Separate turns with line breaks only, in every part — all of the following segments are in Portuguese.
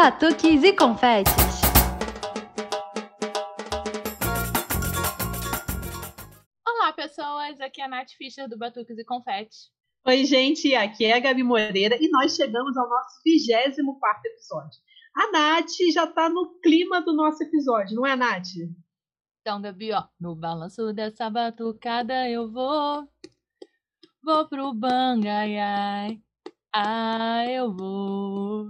batuques e confetes.
Olá, pessoas! Aqui é a Nath Fischer do Batuques e Confetes.
Oi, gente, aqui é a Gabi Moreira e nós chegamos ao nosso 24 episódio. A Nath já tá no clima do nosso episódio, não é, Nath?
Então, Gabi, ó, no balanço dessa batucada eu vou, vou pro bangaiai, ah, eu vou.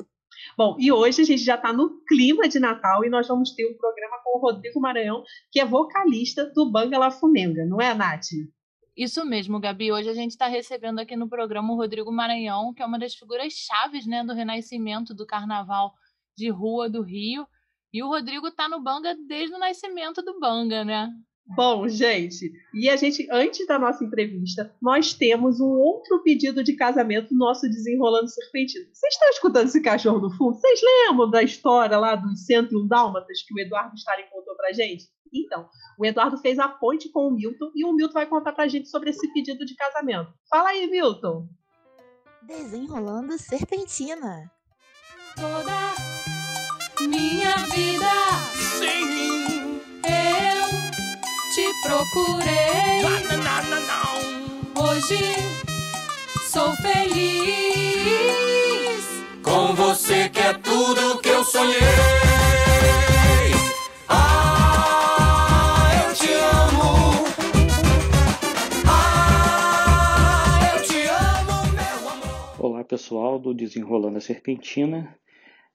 Bom, e hoje a gente já está no clima de Natal e nós vamos ter um programa com o Rodrigo Maranhão, que é vocalista do Banga La Fumenga, não é, Nath?
Isso mesmo, Gabi. Hoje a gente está recebendo aqui no programa o Rodrigo Maranhão, que é uma das figuras chaves né, do renascimento do carnaval de rua do Rio. E o Rodrigo está no Banga desde o nascimento do Banga, né?
Bom, gente, e a gente, antes da nossa entrevista, nós temos um outro pedido de casamento nosso desenrolando serpentino. Vocês estão escutando esse cachorro no fundo? Vocês lembram da história lá dos 101 Dálmatas que o Eduardo Stalin contou pra gente? Então, o Eduardo fez a ponte com o Milton e o Milton vai contar pra gente sobre esse pedido de casamento. Fala aí, Milton!
Desenrolando serpentina.
Toda minha vida.
Sim.
Procurei. Hoje sou feliz.
Com você que é tudo que eu sonhei. Ah, eu te amo. Ah, eu te amo, meu amor.
Olá pessoal do Desenrolando a Serpentina,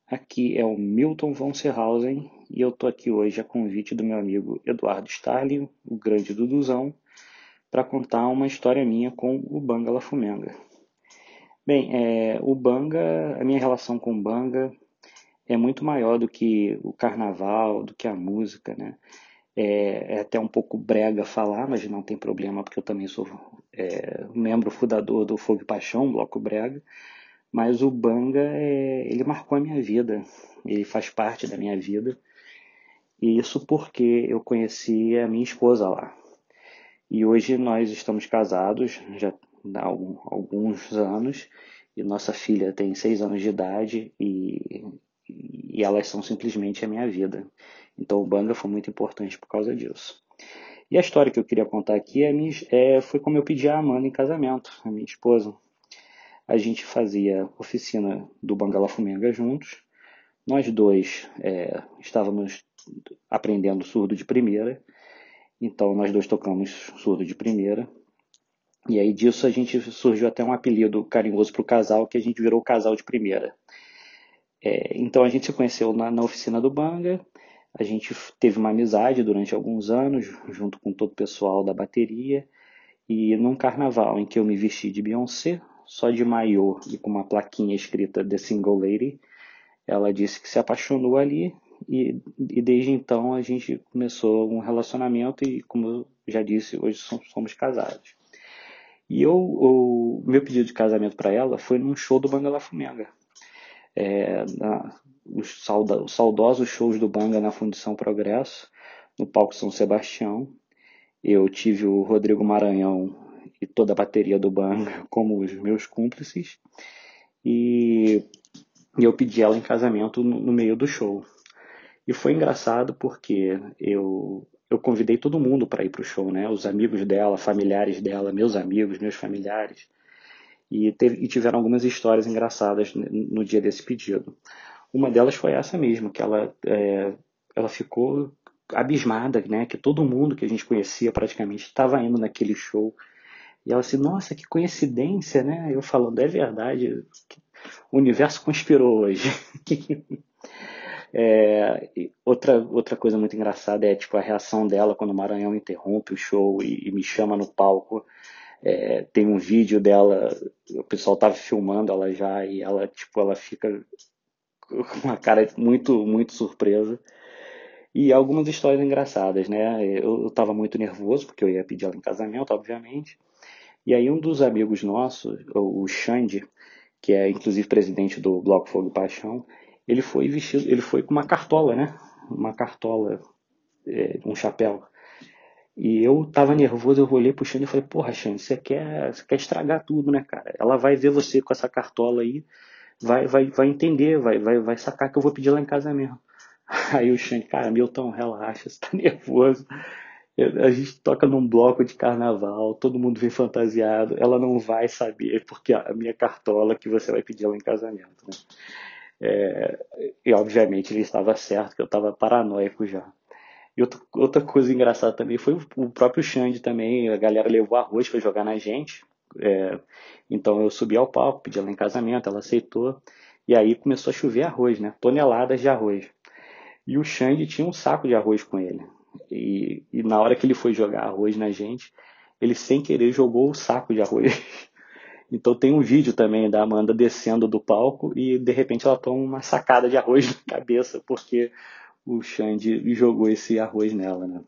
aqui é o Milton von Serhausen e eu tô aqui hoje a convite do meu amigo Eduardo Stalin, o grande Duduzão, para contar uma história minha com o Banga La Fumenga. Bem, é, o Banga, a minha relação com o Banga é muito maior do que o carnaval, do que a música, né? É, é até um pouco brega falar, mas não tem problema, porque eu também sou é, membro fundador do Fogo e Paixão, Bloco Brega. Mas o Banga, é, ele marcou a minha vida, ele faz parte da minha vida. E isso porque eu conheci a minha esposa lá. E hoje nós estamos casados, já há alguns anos, e nossa filha tem seis anos de idade, e, e elas são simplesmente a minha vida. Então o Banga foi muito importante por causa disso. E a história que eu queria contar aqui é, é, foi como eu pedi a Amanda em casamento, a minha esposa. A gente fazia oficina do Bangala Fumenga juntos. Nós dois é, estávamos aprendendo surdo de primeira. Então nós dois tocamos surdo de primeira. E aí disso a gente surgiu até um apelido carinhoso para o casal, que a gente virou casal de primeira. É, então a gente se conheceu na, na oficina do Banga. A gente teve uma amizade durante alguns anos, junto com todo o pessoal da bateria. E num carnaval em que eu me vesti de Beyoncé, só de maiô e com uma plaquinha escrita The Single Lady, ela disse que se apaixonou ali e, e desde então a gente começou um relacionamento e, como eu já disse, hoje somos casados. E eu, o meu pedido de casamento para ela foi num show do Banga La Fumenga. É, na, os, sauda, os saudosos shows do Banga na Fundição Progresso, no palco São Sebastião. Eu tive o Rodrigo Maranhão e toda a bateria do Banga como os meus cúmplices. E, e eu pedi ela em casamento no, no meio do show. E foi engraçado porque eu, eu convidei todo mundo para ir para o show, né? Os amigos dela, familiares dela, meus amigos, meus familiares. E, teve, e tiveram algumas histórias engraçadas no dia desse pedido. Uma delas foi essa mesmo, que ela, é, ela ficou abismada, né? Que todo mundo que a gente conhecia praticamente estava indo naquele show. E ela assim, nossa, que coincidência, né? Eu falando, é verdade, o universo conspirou hoje. É, outra, outra coisa muito engraçada é tipo a reação dela quando o Maranhão interrompe o show e, e me chama no palco. É, tem um vídeo dela, o pessoal tava filmando ela já e ela tipo ela fica com uma cara muito muito surpresa. E algumas histórias engraçadas, né? Eu, eu tava muito nervoso porque eu ia pedir ela em casamento, obviamente. E aí um dos amigos nossos, o Xande, que é inclusive presidente do Bloco Fogo e Paixão, ele foi vestido, ele foi com uma cartola, né? Uma cartola, é, um chapéu. E eu tava nervoso, eu olhei pro Xande e falei, porra, Xande, você quer, você quer estragar tudo, né, cara? Ela vai ver você com essa cartola aí, vai, vai, vai entender, vai, vai, vai sacar que eu vou pedir ela em casamento. Aí o Xande, cara, Milton, relaxa, você tá nervoso. A gente toca num bloco de carnaval, todo mundo vem fantasiado, ela não vai saber, porque a minha cartola que você vai pedir ela em casamento. Né? É, e obviamente ele estava certo, que eu estava paranoico já. E outra, outra coisa engraçada também foi o próprio Xande também, a galera levou arroz para jogar na gente. É, então eu subi ao palco, pedi ela em casamento, ela aceitou. E aí começou a chover arroz, né? Toneladas de arroz. E o Xande tinha um saco de arroz com ele. E, e na hora que ele foi jogar arroz na gente, ele sem querer jogou o saco de arroz. Então tem um vídeo também da Amanda descendo do palco e de repente ela toma uma sacada de arroz na cabeça porque o Xande jogou esse arroz nela, né?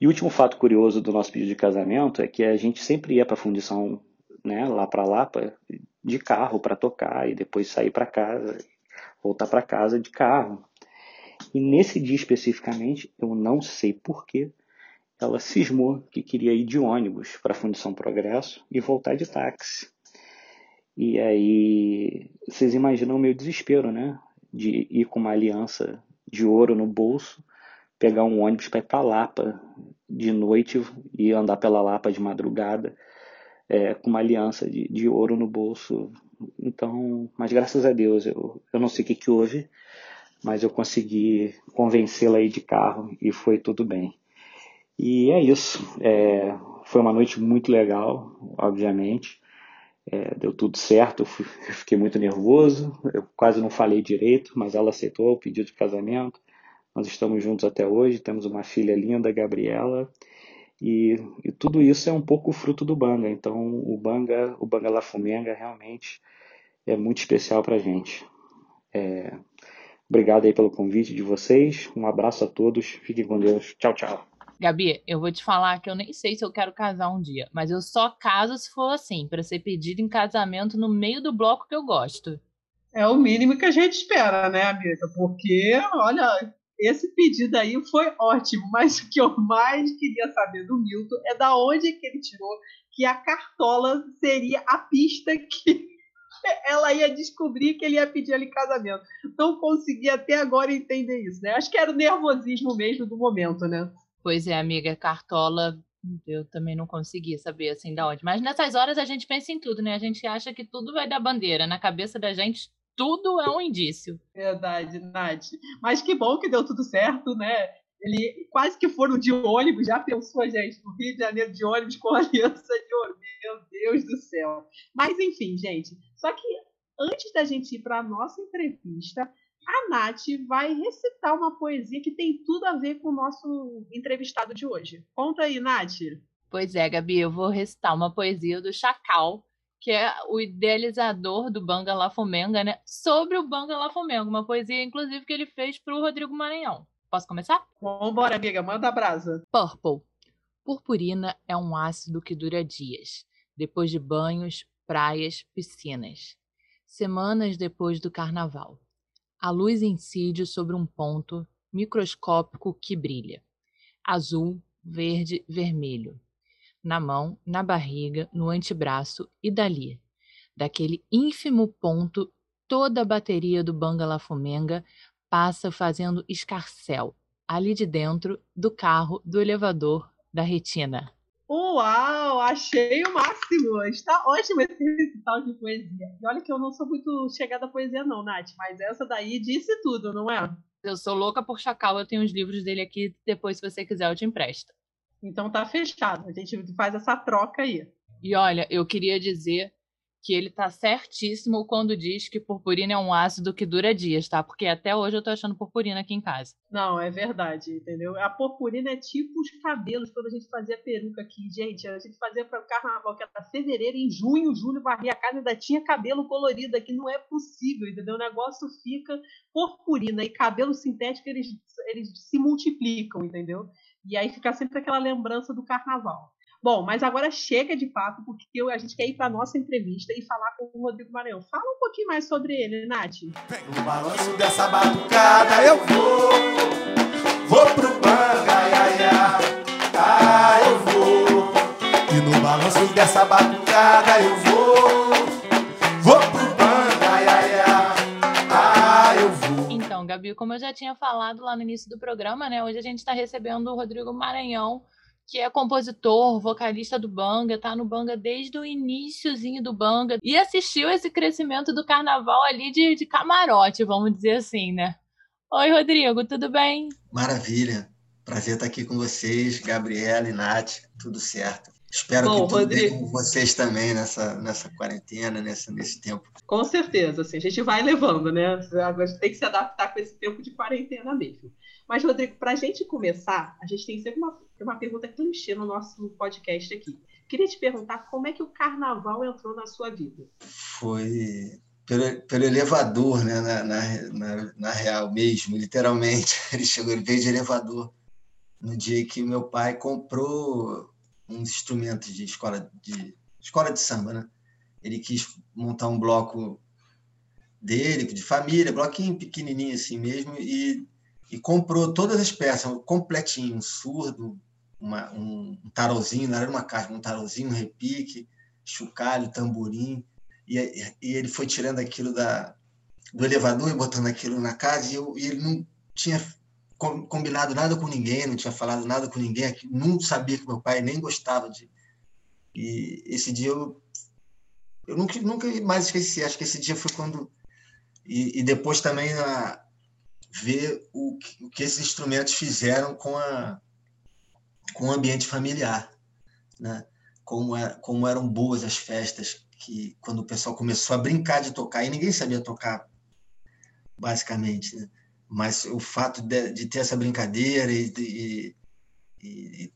E o último fato curioso do nosso pedido de casamento é que a gente sempre ia para a fundição, né, lá para Lapa, de carro para tocar e depois sair para casa, voltar para casa de carro. E nesse dia especificamente, eu não sei porquê, ela cismou que queria ir de ônibus para a Fundição Progresso e voltar de táxi. E aí, vocês imaginam o meu desespero, né? De ir com uma aliança de ouro no bolso, pegar um ônibus para ir para Lapa de noite e andar pela Lapa de madrugada, é, com uma aliança de, de ouro no bolso. Então, mas graças a Deus, eu, eu não sei o que, que houve, mas eu consegui convencê-la aí de carro e foi tudo bem. E é isso. É, foi uma noite muito legal, obviamente. É, deu tudo certo, eu, fui, eu, fiquei muito nervoso, eu quase não falei direito, mas ela aceitou o pedido de casamento. Nós estamos juntos até hoje, temos uma filha linda, Gabriela, e, e tudo isso é um pouco fruto do Banga. Então, o Banga, o Banga La Fumenga realmente é muito especial para a gente. É, Obrigado aí pelo convite de vocês. Um abraço a todos. Fiquem com Deus. Tchau, tchau.
Gabi, eu vou te falar que eu nem sei se eu quero casar um dia, mas eu só caso se for assim, para ser pedido em casamento no meio do bloco que eu gosto.
É o mínimo que a gente espera, né, amiga? Porque, olha, esse pedido aí foi ótimo, mas o que eu mais queria saber do Milton é da onde que ele tirou que a cartola seria a pista que ela ia descobrir que ele ia pedir ali casamento. Não consegui até agora entender isso, né? Acho que era o nervosismo mesmo do momento, né?
Pois é, amiga, Cartola, eu também não consegui saber assim da onde. Mas nessas horas a gente pensa em tudo, né? A gente acha que tudo vai dar bandeira. Na cabeça da gente, tudo é um indício.
Verdade, Nath. Mas que bom que deu tudo certo, né? Ele quase que foram de ônibus, já pensou, gente, no Rio de Janeiro de ônibus com aliança de ouro. Meu Deus do céu. Mas enfim, gente. Só que antes da gente ir para a nossa entrevista, a Nath vai recitar uma poesia que tem tudo a ver com o nosso entrevistado de hoje. Conta aí, Nath.
Pois é, Gabi, eu vou recitar uma poesia do Chacal, que é o idealizador do Banga La Fomenga, né? Sobre o Banga La Fomenga, uma poesia, inclusive, que ele fez para o Rodrigo Maranhão. Posso começar?
Vambora, amiga, manda a brasa.
Purple. Purpurina é um ácido que dura dias, depois de banhos, praias, piscinas. Semanas depois do carnaval. A luz incide sobre um ponto microscópico que brilha. Azul, verde, vermelho. Na mão, na barriga, no antebraço e dali. Daquele ínfimo ponto, toda a bateria do Bangala Fumenga passa fazendo escarcel, ali de dentro do carro, do elevador, da retina.
Uau, achei o máximo. Está ótimo esse recital de poesia. E olha que eu não sou muito chegada à poesia, não, Nath, mas essa daí disse tudo, não é?
Eu sou louca por Chacal, eu tenho os livros dele aqui, depois, se você quiser, eu te empresto.
Então tá fechado. A gente faz essa troca aí.
E olha, eu queria dizer que ele tá certíssimo quando diz que purpurina é um ácido que dura dias, tá? Porque até hoje eu tô achando purpurina aqui em casa.
Não, é verdade, entendeu? A purpurina é tipo os cabelos quando a gente fazia peruca aqui. Gente, a gente fazia para o carnaval, que era fevereiro, em junho, julho, varria a casa e ainda tinha cabelo colorido aqui. Não é possível, entendeu? O negócio fica purpurina e cabelo sintético, eles, eles se multiplicam, entendeu? E aí fica sempre aquela lembrança do carnaval. Bom, mas agora chega de papo, porque a gente quer ir para nossa entrevista e falar com o Rodrigo Maranhão. Fala um pouquinho mais sobre ele, Nath.
No balanço dessa batucada eu vou, vou pro banga, ai, ai, ai, ah, eu vou. E no balanço dessa batucada eu vou, vou pro banga, ai,
Então, Gabi, como eu já tinha falado lá no início do programa, né? Hoje a gente está recebendo o Rodrigo Maranhão, que é compositor, vocalista do Banga, tá no Banga desde o iníciozinho do Banga e assistiu esse crescimento do carnaval ali de, de camarote, vamos dizer assim, né? Oi, Rodrigo, tudo bem?
Maravilha. Prazer estar aqui com vocês, Gabriela e Nath, tudo certo. Espero
Bom,
que tudo bem
Rodrigo.
com vocês também nessa, nessa quarentena, nessa, nesse tempo.
Com certeza, assim, a gente vai levando, né? A gente tem que se adaptar com esse tempo de quarentena mesmo. Mas, Rodrigo, para a gente começar, a gente tem sempre uma, uma pergunta clichê no nosso podcast aqui. Queria te perguntar como é que o carnaval entrou na sua vida.
Foi pelo, pelo elevador, né? Na, na, na, na real mesmo, literalmente. Ele chegou, ele veio de elevador no dia que meu pai comprou uns instrumentos de escola de escola de samba, né? Ele quis montar um bloco dele, de família, bloquinho pequenininho assim mesmo, e, e comprou todas as peças, completinho, um surdo, uma, um, tarolzinho, não era uma caixa, um tarolzinho, um repique, chocalho, tamborim, e, e ele foi tirando aquilo da, do elevador e botando aquilo na casa, e, eu, e ele não tinha com- combinado nada com ninguém, não tinha falado nada com ninguém, não sabia que meu pai nem gostava de. E esse dia eu, eu nunca, nunca mais esqueci, acho que esse dia foi quando. E, e depois também a, ver o o que esses instrumentos fizeram com, a, com o ambiente familiar, né? como, é, como eram boas as festas, que quando o pessoal começou a brincar de tocar, e ninguém sabia tocar, basicamente, né? mas o fato de, de ter essa brincadeira e, de- e-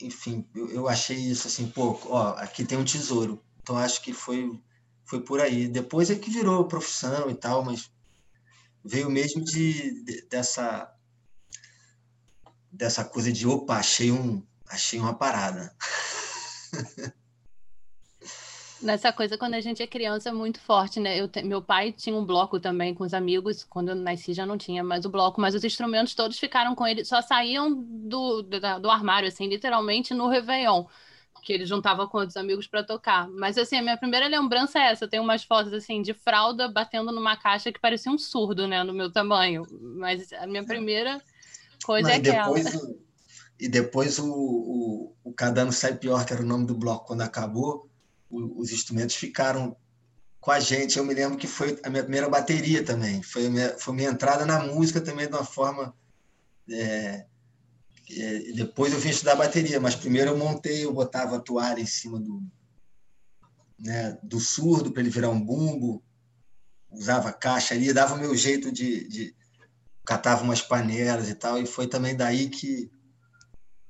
enfim, eu, eu achei isso assim, pô, ó, aqui tem um tesouro. Então acho que foi foi por aí. Depois é que virou profissão e tal, mas veio mesmo de, de- dessa dessa coisa de opa, achei um achei uma parada.
Nessa coisa, quando a gente é criança, é muito forte, né? Eu te- Meu pai tinha um bloco também com os amigos, quando eu nasci já não tinha mais o bloco, mas os instrumentos todos ficaram com ele, só saíam do, do, do armário, assim, literalmente no Réveillon, que ele juntava com outros amigos para tocar. Mas, assim, a minha primeira lembrança é essa, eu tenho umas fotos, assim, de fralda batendo numa caixa que parecia um surdo, né, no meu tamanho. Mas a minha primeira coisa
Não,
é
e
aquela.
o, e depois o, o, o Cada Ano Sai Pior, que era o nome do bloco, quando acabou, o- os instrumentos ficaram com a gente. Eu me lembro que foi a minha primeira bateria também. Foi a minha, foi minha entrada na música também de uma forma. é, é, depois eu vim estudar bateria, mas primeiro eu montei, eu botava a toalha em cima do, né, do surdo para ele virar um bumbo, usava caixa ali, dava o meu jeito de, de catava umas panelas e tal, e foi também daí que,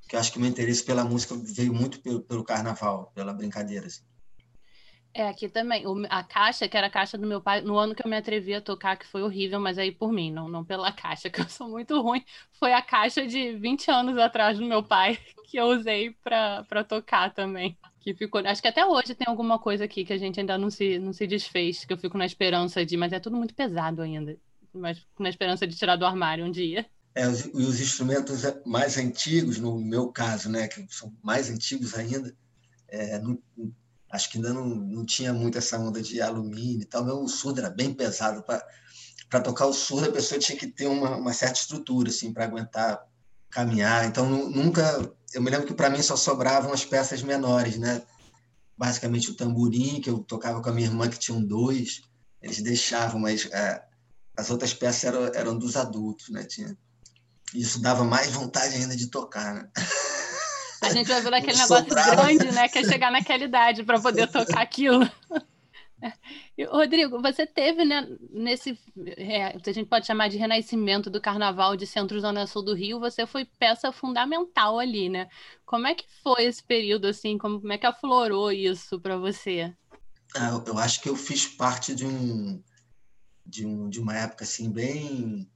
que acho que o meu interesse pela música veio muito pelo, pelo carnaval, pela brincadeira. Assim.
É, aqui também. O- a caixa, que era a caixa do meu pai, no ano que eu me atrevi a tocar, que foi horrível, mas aí por mim, não, não pela caixa, que eu sou muito ruim, foi a caixa de 20 anos atrás do meu pai, que eu usei pra tocar também. Que ficou, acho que até hoje tem alguma coisa aqui que a gente ainda não se, não se desfez, que eu fico na esperança de, mas é tudo muito pesado ainda. Mas na esperança de tirar do armário um dia.
É, os, os instrumentos mais antigos, no meu caso, né, que são mais antigos ainda, é, não- acho que ainda não, não tinha muito essa onda de alumínio e tal, mas o surdo era bem pesado. Para tocar o surdo, a pessoa tinha que ter uma, uma certa estrutura assim, para aguentar caminhar. Então, nu- nunca. Eu me lembro que para mim só sobravam as peças menores, né? Basicamente o tamborim, que eu tocava com a minha irmã, que tinham dois, eles deixavam, mas é, as outras peças eram, eram dos adultos, né? Tinha, isso dava mais vontade ainda de tocar, né?
A gente vai ver aquele negócio grande, né? Que é chegar naquela idade para poder tocar aquilo. Rodrigo, você teve, né, nesse, é, a gente pode chamar de renascimento do carnaval de Centro-Zona Sul do Rio, você foi peça fundamental ali, né? Como é que foi esse período, assim, como, como é que aflorou isso para você?
Ah, eu- eu acho que eu fiz parte de um de, um, de uma época assim bem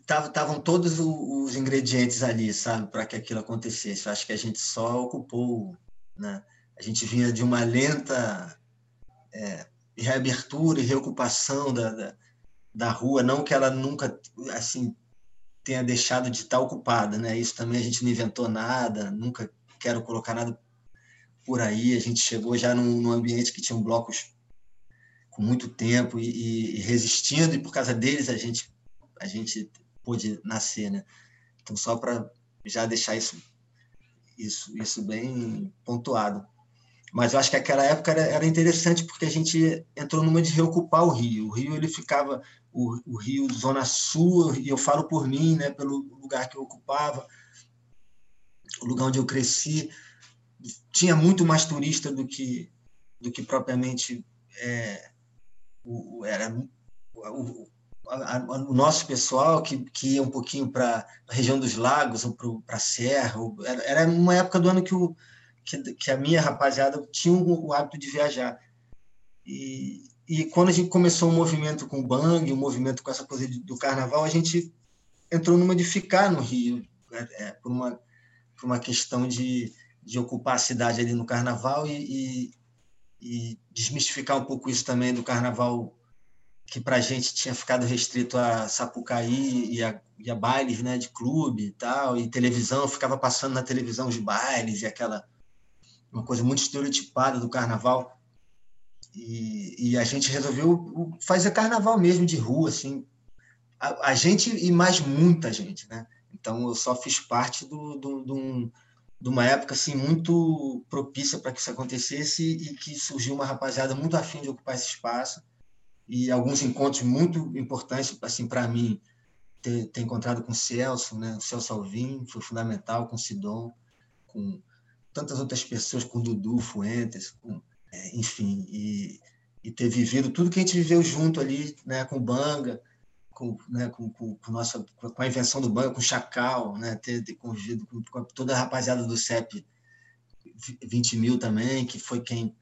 estavam todos o- os ingredientes ali sabe para que aquilo acontecesse eu acho que a gente só ocupou né a gente vinha de uma lenta é, reabertura e reocupação da, da, da rua não que ela nunca assim tenha deixado de estar ocupada né isso também a gente não inventou nada nunca quero colocar nada por aí. A gente chegou já num, num ambiente que tinham blocos com muito tempo e, e, resistindo, e por causa deles a gente, a gente pôde nascer. Né? Então, só para já deixar isso, isso, isso bem pontuado. Mas eu acho que aquela época era, era interessante porque a gente entrou numa de reocupar o Rio. O Rio ele ficava o, o Rio Zona Sul, e eu falo por mim, né, pelo lugar que eu ocupava, o lugar onde eu cresci, tinha muito mais turista do que do que propriamente é, o, era o, a, a, o nosso pessoal que, que ia um pouquinho para a região dos lagos ou para a serra. Ou, era, era uma época do ano que, o, que, que a minha rapaziada tinha o, o hábito de viajar. E, e quando a gente começou o um movimento com o Bang, o um movimento com essa coisa do carnaval, a gente entrou numa de ficar no Rio, é, é, por, uma, por uma questão de, de ocupar a cidade ali no carnaval e, e, e desmistificar um pouco isso também do carnaval que para a gente tinha ficado restrito a Sapucaí e a, e a bailes né, de clube e tal, e televisão, ficava passando na televisão os bailes e aquela uma coisa muito estereotipada do carnaval. E, e, a gente resolveu fazer carnaval mesmo de rua, assim. A, a, gente e mais muita gente, né? Então eu só fiz parte do, do, do de uma época assim muito propícia para que isso acontecesse e que surgiu uma rapaziada muito afim de ocupar esse espaço e alguns encontros muito importantes assim para mim ter, ter, encontrado com o Celso, né? O Celso Alvim foi fundamental com o Sidon, com tantas outras pessoas, com o Dudu Fuentes, com é, enfim, e, e, ter vivido tudo que a gente viveu junto ali, né, com o Banga, com, né, com, com, com, nossa, com a invenção do Banga, com o Chacal, né, ter, ter convivido com, com toda a rapaziada do CEP 20 mil também, que foi quem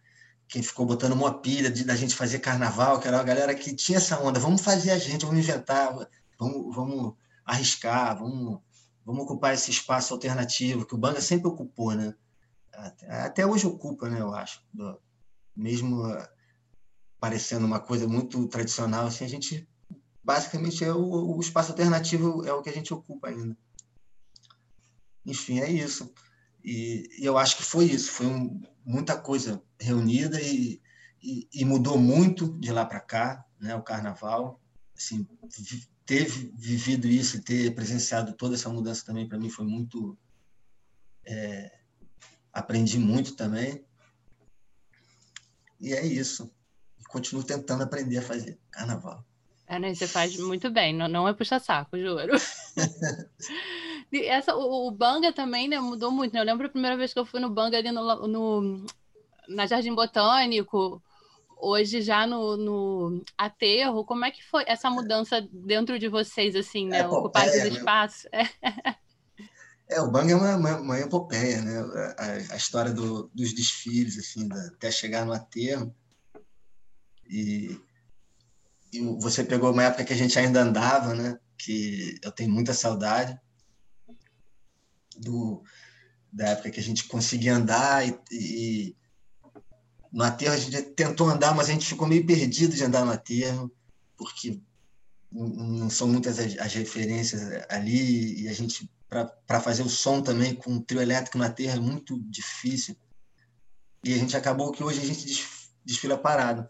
quem ficou botando uma pilha da gente fazer carnaval, que era uma galera que tinha essa onda, vamos fazer a gente, vamos inventar, vamos, vamos arriscar, vamos, vamos ocupar esse espaço alternativo que o Banga sempre ocupou, né? Até, até hoje ocupa, né, eu acho. Do, mesmo uh, parecendo uma coisa muito tradicional, assim, a gente basicamente é o, o, espaço alternativo é o que a gente ocupa ainda. Enfim, é isso. E, e eu acho que foi isso, foi um, muita coisa reunida e, e, e mudou muito de lá para cá, né? O Carnaval, assim, ter vivido isso e ter presenciado toda essa mudança também para mim foi muito é, aprendi muito também e é isso. continuo tentando aprender a fazer carnaval.
É, né? Você faz muito bem, não, não é puxa-saco, juro. Essa, o, o, Banga também né, mudou muito. Né? Eu lembro a primeira vez que eu fui no Banga ali no, no na Jardim Botânico, hoje já no, no aterro. Como é que foi essa mudança dentro de vocês, assim, né? É, Ocupar esses né? espaços? É.
É, o Bang é uma, uma, uma epopeia, né? A, a história do, dos desfiles, assim, da, até chegar no aterro. E, você pegou uma época que a gente ainda andava, né? Que eu tenho muita saudade do, da época que a gente conseguia andar e, e no aterro a gente tentou andar, mas a gente ficou meio perdido de andar no aterro, porque não são muitas as, as referências ali e a gente para fazer o som também com o trio elétrico na terra é muito difícil. E a gente acabou que hoje a gente desfila parado.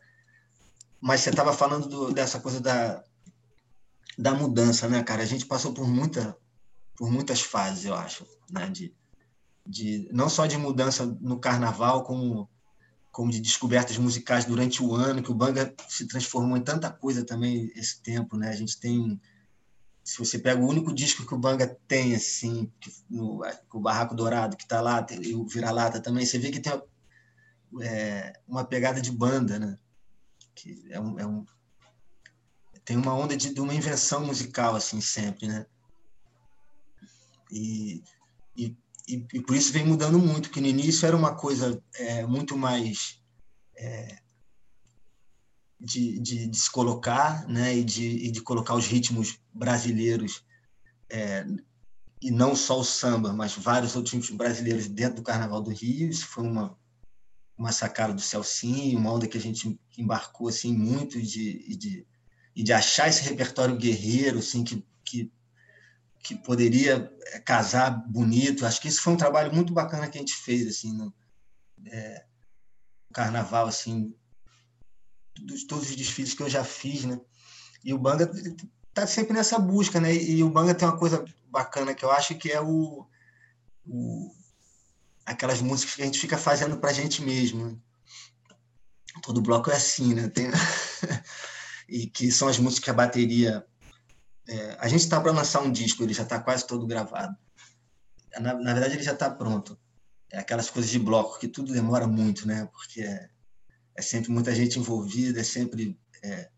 Mas você estava falando do, dessa coisa da, da mudança, né, cara? A gente passou por, muita, por muitas fases, eu acho, né? De, de, não só de mudança no carnaval, como, como de descobertas musicais durante o ano, que o Banga se transformou em tanta coisa também esse tempo, né? A gente tem se você pega o único disco que o Banga tem, assim, no, o Barraco Dourado, que está lá, e o Vira-Lata também, você vê que tem é, uma pegada de banda, né? Que é um, é um tem uma onda de, de, uma invenção musical, assim, sempre, né? E, e, e, por isso vem mudando muito, que no início era uma coisa é, muito mais é, de, de, de, se colocar né, e, de, e de colocar os ritmos brasileiros, é, e não só o samba, mas vários outros ritmos brasileiros dentro do Carnaval do Rio. Isso foi uma, uma sacada do Celcinho, uma onda que a gente embarcou assim, muito de, de, e de achar esse repertório guerreiro assim, que, que, que poderia é, casar bonito. Acho que isso foi um trabalho muito bacana que a gente fez assim, no, é, carnaval assim de todos os desfiles que eu já fiz, né? E o Banga tá sempre nessa busca, né? E o Banga tem uma coisa bacana que eu acho que é o, o aquelas músicas que a gente fica fazendo para a gente mesmo. Todo bloco é assim, né? Tem... e que são as músicas que a bateria. É... a gente está para lançar um disco, ele já está quase todo gravado. Na, na verdade, ele já está pronto. É aquelas coisas de bloco que tudo demora muito, né? Porque é, é sempre muita gente envolvida, é sempre é,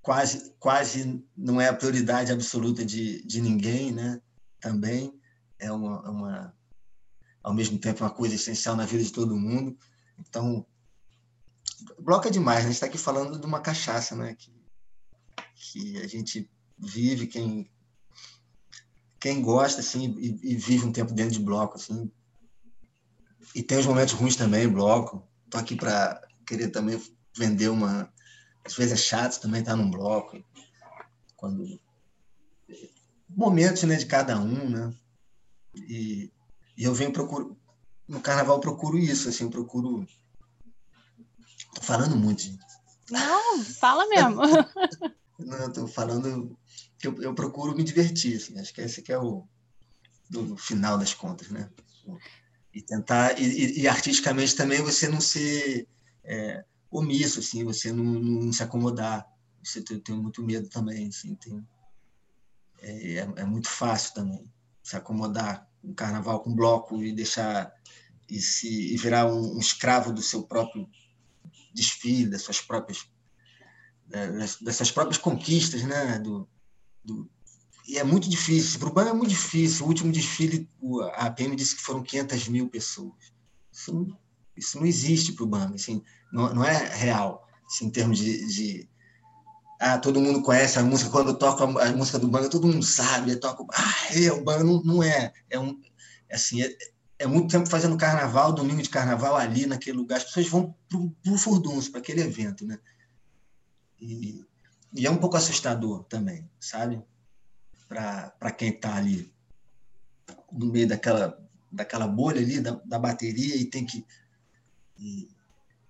quase quase não é a prioridade absoluta de, de ninguém, né? Também é uma, é uma ao mesmo tempo uma coisa essencial na vida de todo mundo. Então, bloco é demais, né? a gente está aqui falando de uma cachaça, né? Que, que a gente vive, quem, quem gosta, assim, e, e, vive um tempo dentro de bloco, assim. E tem os momentos ruins também, bloco. Tô aqui para querer também vender uma... Às vezes é chato também estar tá num bloco. Quando... Momentos, né, de cada um, né? E, e eu venho procuro no carnaval eu procuro isso, assim, procuro Tô falando muito, gente.
Não, fala mesmo.
Não, eu tô falando que eu, eu, procuro me divertir, assim. Acho que esse que é o do final das contas, né? E tentar e, e artisticamente também você não ser é, omisso, assim, você não, não, se acomodar. Você tem, tem muito medo também, assim, tem, é, é, é muito fácil também se acomodar um carnaval com bloco e deixar e se e virar um, um escravo do seu próprio desfile, das suas próprias dessas próprias conquistas, né? Do, do, e é muito difícil. Para o Banga é muito difícil. O último desfile, a PM disse que foram 500 mil pessoas. Isso isso não existe para o Banga, assim, não, não é real, assim, em termos de, de ah, todo mundo conhece a música, quando toca a, música do Banga, todo mundo sabe, toca, ah, é, o Banga não, não é, é um, assim, é, é muito tempo fazendo carnaval, domingo de carnaval ali naquele lugar. As pessoas vão para o Furdunço, para aquele evento, né? E, e, é um pouco assustador também, sabe? Para quem está ali no meio daquela, daquela bolha ali, da, da bateria, e tem que. E,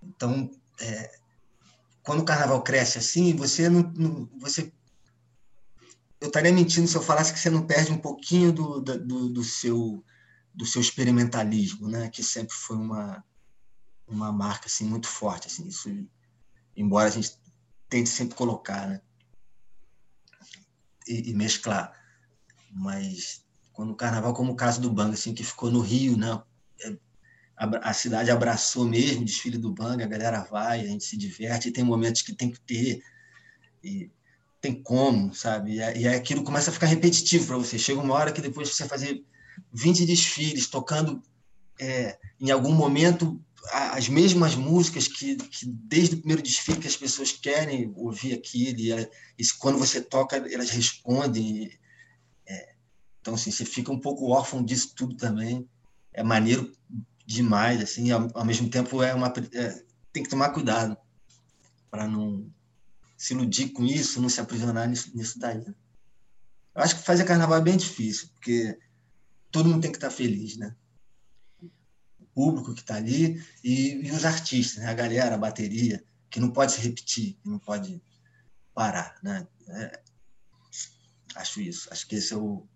então, é, quando o carnaval cresce assim, você não. não você, eu estaria mentindo se eu falasse que você não perde um pouquinho do, do, do seu do seu experimentalismo, né? Que sempre foi uma uma marca assim muito forte, assim. Isso, embora a gente tente sempre colocar, né? E, e mesclar, mas quando o carnaval, como o caso do Banga, assim, que ficou no Rio, né? É, a, cidade abraçou mesmo o desfile do Banga, a galera vai, a gente se diverte, e tem momentos que tem que ter, e tem como, sabe? E, e aquilo começa a ficar repetitivo para você. Chega uma hora que depois você fazer 20 desfiles, tocando é, em algum momento as mesmas músicas que, que, desde o primeiro desfile que as pessoas querem ouvir aquilo e, e quando você toca elas respondem é, então assim você fica um pouco órfão disso tudo também é maneiro demais assim ao, ao mesmo tempo é uma é, tem que tomar cuidado para não se iludir com isso não se aprisionar nisso, nisso daí eu acho que fazer carnaval é bem difícil porque todo mundo tem que estar feliz, né? O público que está ali e, e, os artistas, né? a galera, a bateria, que não pode se repetir, que não pode parar, né? É, acho isso. Acho que esse é o,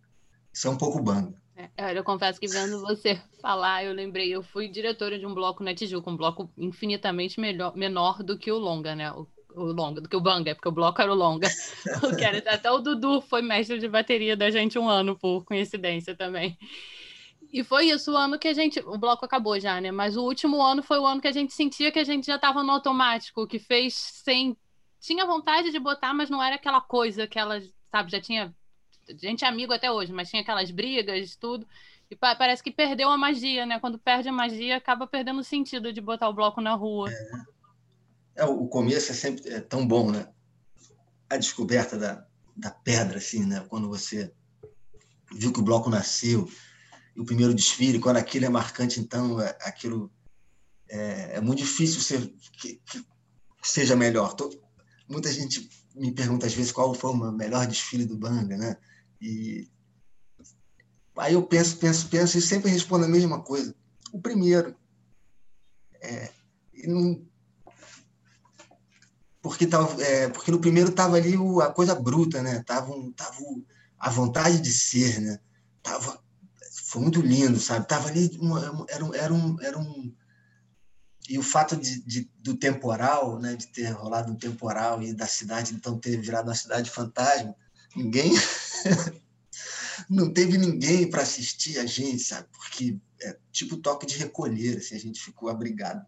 esse é um pouco bando.
É, eu confesso que vendo você falar, eu lembrei, eu fui diretora de um bloco na Tijuca, um bloco infinitamente melhor, menor do que o Longa, né? O, o Longa, do que o Banga, porque o bloco era o Longa. até o Dudu foi mestre de bateria da gente um ano, por coincidência também. E foi isso o ano que a gente. O bloco acabou já, né? Mas o último ano foi o ano que a gente sentia que a gente já estava no automático, que fez sem. Tinha vontade de botar, mas não era aquela coisa que ela, sabe, já tinha. Gente é amigo até hoje, mas tinha aquelas brigas, tudo. E parece que perdeu a magia, né? Quando perde a magia, acaba perdendo o sentido de botar o bloco na rua.
É é, o começo é sempre é tão bom, né? A descoberta da, da pedra, assim, né? Quando você viu que o bloco nasceu, e o primeiro desfile, quando aquilo é marcante, então é, aquilo é, é, muito difícil ser, que, que seja melhor. Tô, muita gente me pergunta às vezes qual foi o melhor desfile do Banga, né? E aí eu penso, penso, penso e sempre respondo a mesma coisa. O primeiro. É, não, porque, tava, é, porque no primeiro tava ali o, a coisa bruta, né? Tava, um, tava o- a vontade de ser, né? Tava, foi muito lindo, sabe? Tava ali, uma- era, um- era, um, era um... E o fato de, de- do temporal, né? De ter rolado um temporal e da cidade, então, ter virado uma cidade fantasma, ninguém... não teve ninguém para assistir a gente, sabe? Porque é tipo toque de recolher, assim, a gente ficou abrigado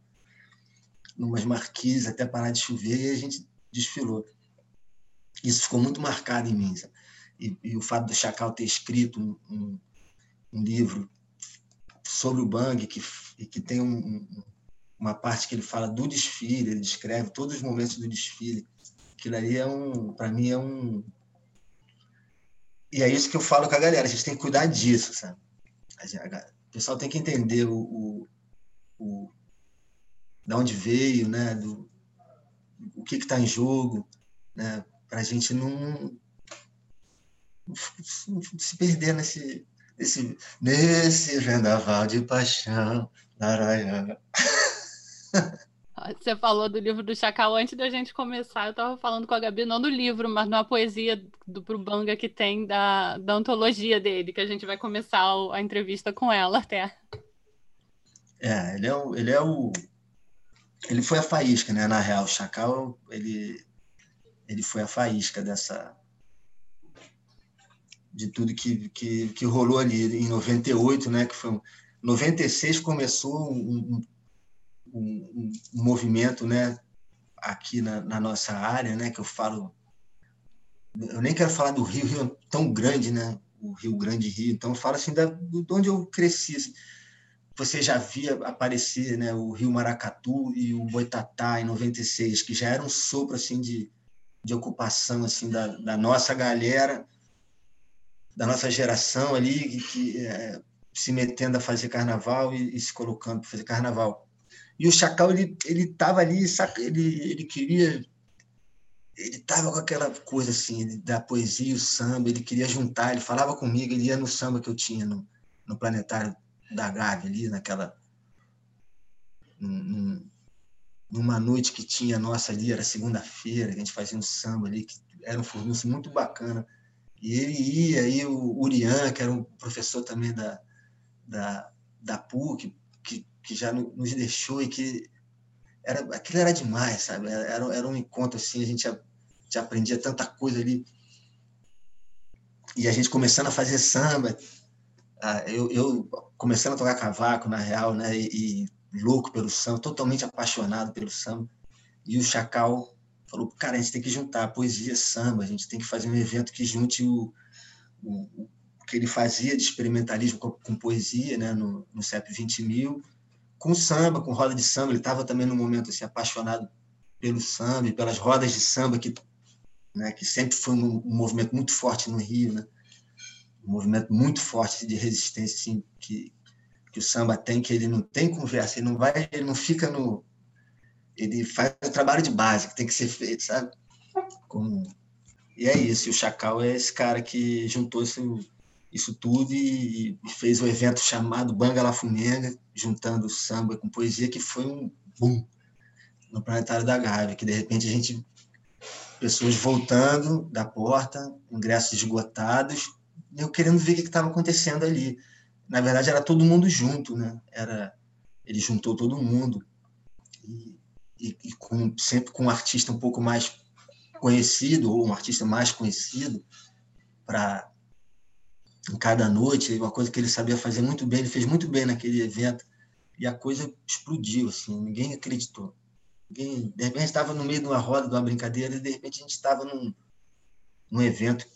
numas marquises até parar de chover e a gente desfilou. Isso ficou muito marcado em mim. sabe? E, e o fato do Chacal ter escrito um, um- um livro sobre o Bang, que, que tem um- uma parte que ele fala do desfile, ele descreve todos os momentos do desfile. Aquilo ali é um, para mim, é um. E é isso que eu falo com a galera, a gente tem que cuidar disso, sabe? O pessoal tem que entender o, o, o da onde veio, né? Do, o que está em jogo, né? Para a gente não, se perder nesse, nesse, nesse vendaval de paixão. Laraiá.
Você falou do livro do Chacal antes da gente começar. Eu estava falando com a Gabi, não do livro, mas numa poesia do pro Banga que tem da, da antologia dele, que a gente vai começar a entrevista com ela até.
É, ele é o, ele é o, ele foi a faísca, né? Na real, o Chacal, ele, ele foi a faísca dessa, de tudo que, que, que rolou ali em 98, né? Que foi, um- 96 começou um, um, um- movimento, né? Aqui na, na nossa área, né? Que eu falo, eu nem quero falar do Rio, Rio é tão grande, né? O Rio Grande Rio, então eu falo assim da, de onde eu cresci. assim você já via aparecer né, o Rio Maracatu e o Boitatá em 96, que já era um sopro assim, de, de ocupação assim, da, da nossa galera, da nossa geração ali, que, que, é, se metendo a fazer carnaval e, e se colocando para fazer carnaval. E o Chacal, ele ele estava ali, saca, ele, ele queria. Ele estava com aquela coisa assim, da poesia o samba, ele queria juntar, ele falava comigo, ele ia no samba que eu tinha no, no Planetário da Gávea ali, naquela. num- numa noite que tinha nossa ali, era segunda-feira, a gente fazia um samba ali, que era um furdunço muito bacana. E ele ia, e o Urian, que era um professor também da, da, da PUC, que, que já no- nos deixou e que era, aquilo era demais, sabe? Era, era um encontro assim, a gente, a, gente aprendia tanta coisa ali. E a gente começando a fazer samba, ah, eu, eu começando a tocar cavaco, na real, né? E, e louco pelo samba, totalmente apaixonado pelo samba. E o Chacal falou, cara, a gente tem que juntar poesia, samba, a gente tem que fazer um evento que junte o, o, o que ele fazia de experimentalismo com, com poesia, né? No, no CEP 20 mil, com samba, com roda de samba. Ele estava também num momento assim, apaixonado pelo samba e pelas rodas de samba, que, né, que sempre foi um, um movimento muito forte no Rio, né? um movimento muito forte de resistência assim, que, que o samba tem, que ele não tem conversa, ele não vai, ele não fica no. Ele faz o trabalho de base que tem que ser feito, sabe? E é isso, e o Chacal é esse cara que juntou isso, isso tudo e, e fez um evento chamado Banga La Fumenga, juntando samba com poesia, que foi um boom no Planetário da Gávea, que de repente a gente. Pessoas voltando da porta, ingressos esgotados, eu querendo ver o que estava acontecendo ali. Na verdade, era todo mundo junto, né? Era, ele juntou todo mundo. E, e, e com, sempre com um artista um pouco mais conhecido, ou um artista mais conhecido, para em cada noite, uma coisa que ele sabia fazer muito bem, ele fez muito bem naquele evento, e a coisa explodiu, assim, ninguém acreditou. Ninguém, de repente, estava no meio de uma roda, de uma brincadeira, e de repente a gente estava num, num evento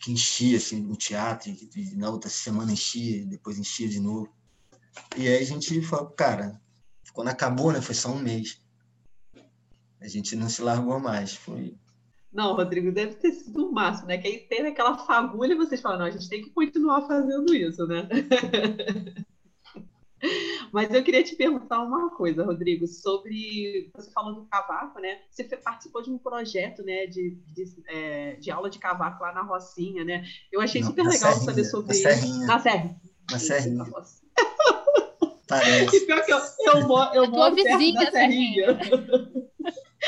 que enchia assim, o teatro, e, e na outra semana enchia, depois enchia de novo. E aí a gente falou, cara, quando acabou, né, foi só um mês. A gente não se largou mais. Foi...
Não, Rodrigo, deve ter sido o máximo, né? Que aí teve aquela fagulha e vocês falam, não, a gente tem que continuar fazendo isso, né? Mas eu queria te perguntar uma coisa, Rodrigo, sobre. Você falou do cavaco, né? Você participou de um projeto, né, de, de, é, de aula de cavaco lá na Rocinha, né? Eu achei
Não,
super legal
Serrinha,
saber sobre
na
isso.
Serrinha.
Na Serra.
Na Serrinha,
Na Rocinha.
parece.
E pior que eu, eu, mo- eu
É tua
moro perto
vizinha,
da Serrinha.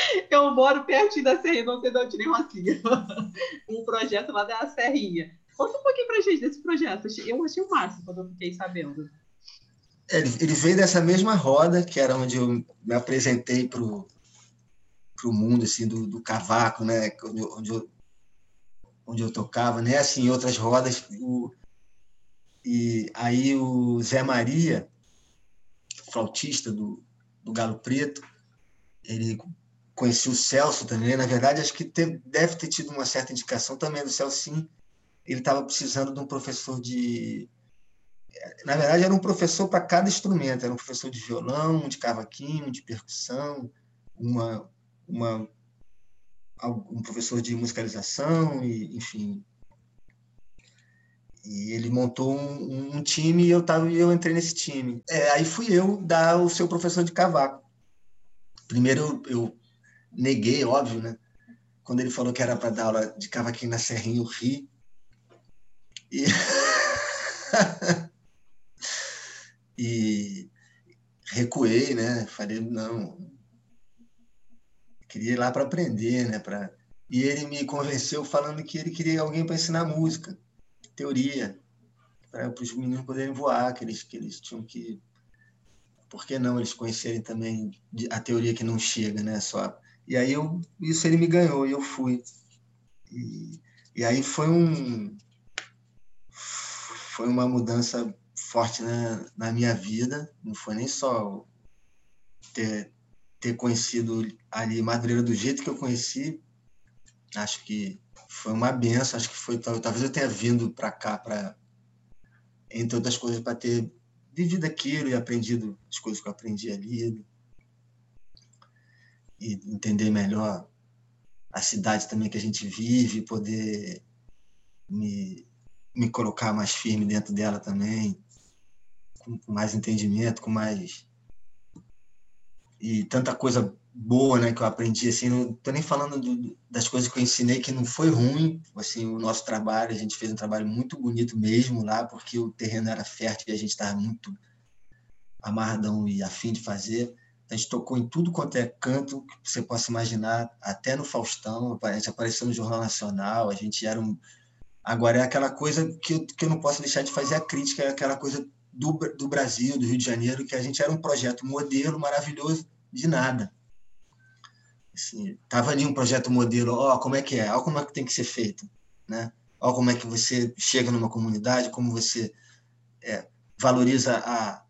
Eu moro pertinho da Serrinha, não sei de onde nem Rocinha. um projeto lá da Serrinha. Conta um pouquinho pra gente desse projeto. Eu achei o máximo quando eu fiquei sabendo.
Ele, ele veio dessa mesma roda, que era onde eu me apresentei para o mundo assim, do, do cavaco, né? onde, eu, onde, eu, onde eu tocava, né? assim, outras rodas. O, e aí o Zé Maria, flautista do, do Galo Preto, ele conhecia o Celso também. Na verdade, acho que deve ter tido uma certa indicação também do Celso, sim. Ele estava precisando de um professor de. Na verdade, era um professor para cada instrumento. Era um professor de violão, de cavaquinho, de percussão, uma, uma, um professor de musicalização, e, enfim. E ele montou um, um time e eu, tava, eu entrei nesse time. É, aí fui eu dar o seu professor de cavaco. Primeiro eu neguei, óbvio, né? Quando ele falou que era para dar aula de cavaquinho na Serrinha, eu ri. E, e recuei, né? Falei, não, queria ir lá para aprender, né? Pra... E ele me convenceu falando que ele queria alguém para ensinar música, teoria, para os meninos poderem voar, que eles, que eles tinham que. Por que não eles conhecerem também a teoria que não chega, né? Só. E aí eu, isso ele me ganhou e eu fui. E, e aí foi um foi uma mudança forte na, na minha vida. Não foi nem só ter, ter conhecido ali Madureira do jeito que eu conheci. Acho que foi uma benção. Acho que foi tal- talvez eu tenha vindo para cá para entre outras coisas para ter vivido aquilo e aprendido as coisas que eu aprendi ali e entender melhor a cidade também que a gente vive, poder me, me colocar mais firme dentro dela também, com mais entendimento, com mais. E tanta coisa boa né, que eu aprendi, assim, não estou nem falando do- das coisas que eu ensinei, que não foi ruim, assim, o nosso trabalho, a gente fez um trabalho muito bonito mesmo lá, porque o terreno era fértil e a gente estava muito amarradão e afim de fazer. A gente tocou em tudo quanto é canto que você possa imaginar, até no Faustão, a gente apareceu no Jornal Nacional, a gente era um. Agora é aquela coisa que eu, que eu não posso deixar de fazer a crítica, é aquela coisa do, do Brasil, do Rio de Janeiro, que a gente era um projeto modelo maravilhoso de nada. Assim, tava ali um projeto modelo, ó, como é que é, ó como é que tem que ser feito, né? Ó como é que você chega numa comunidade, como você é, valoriza a,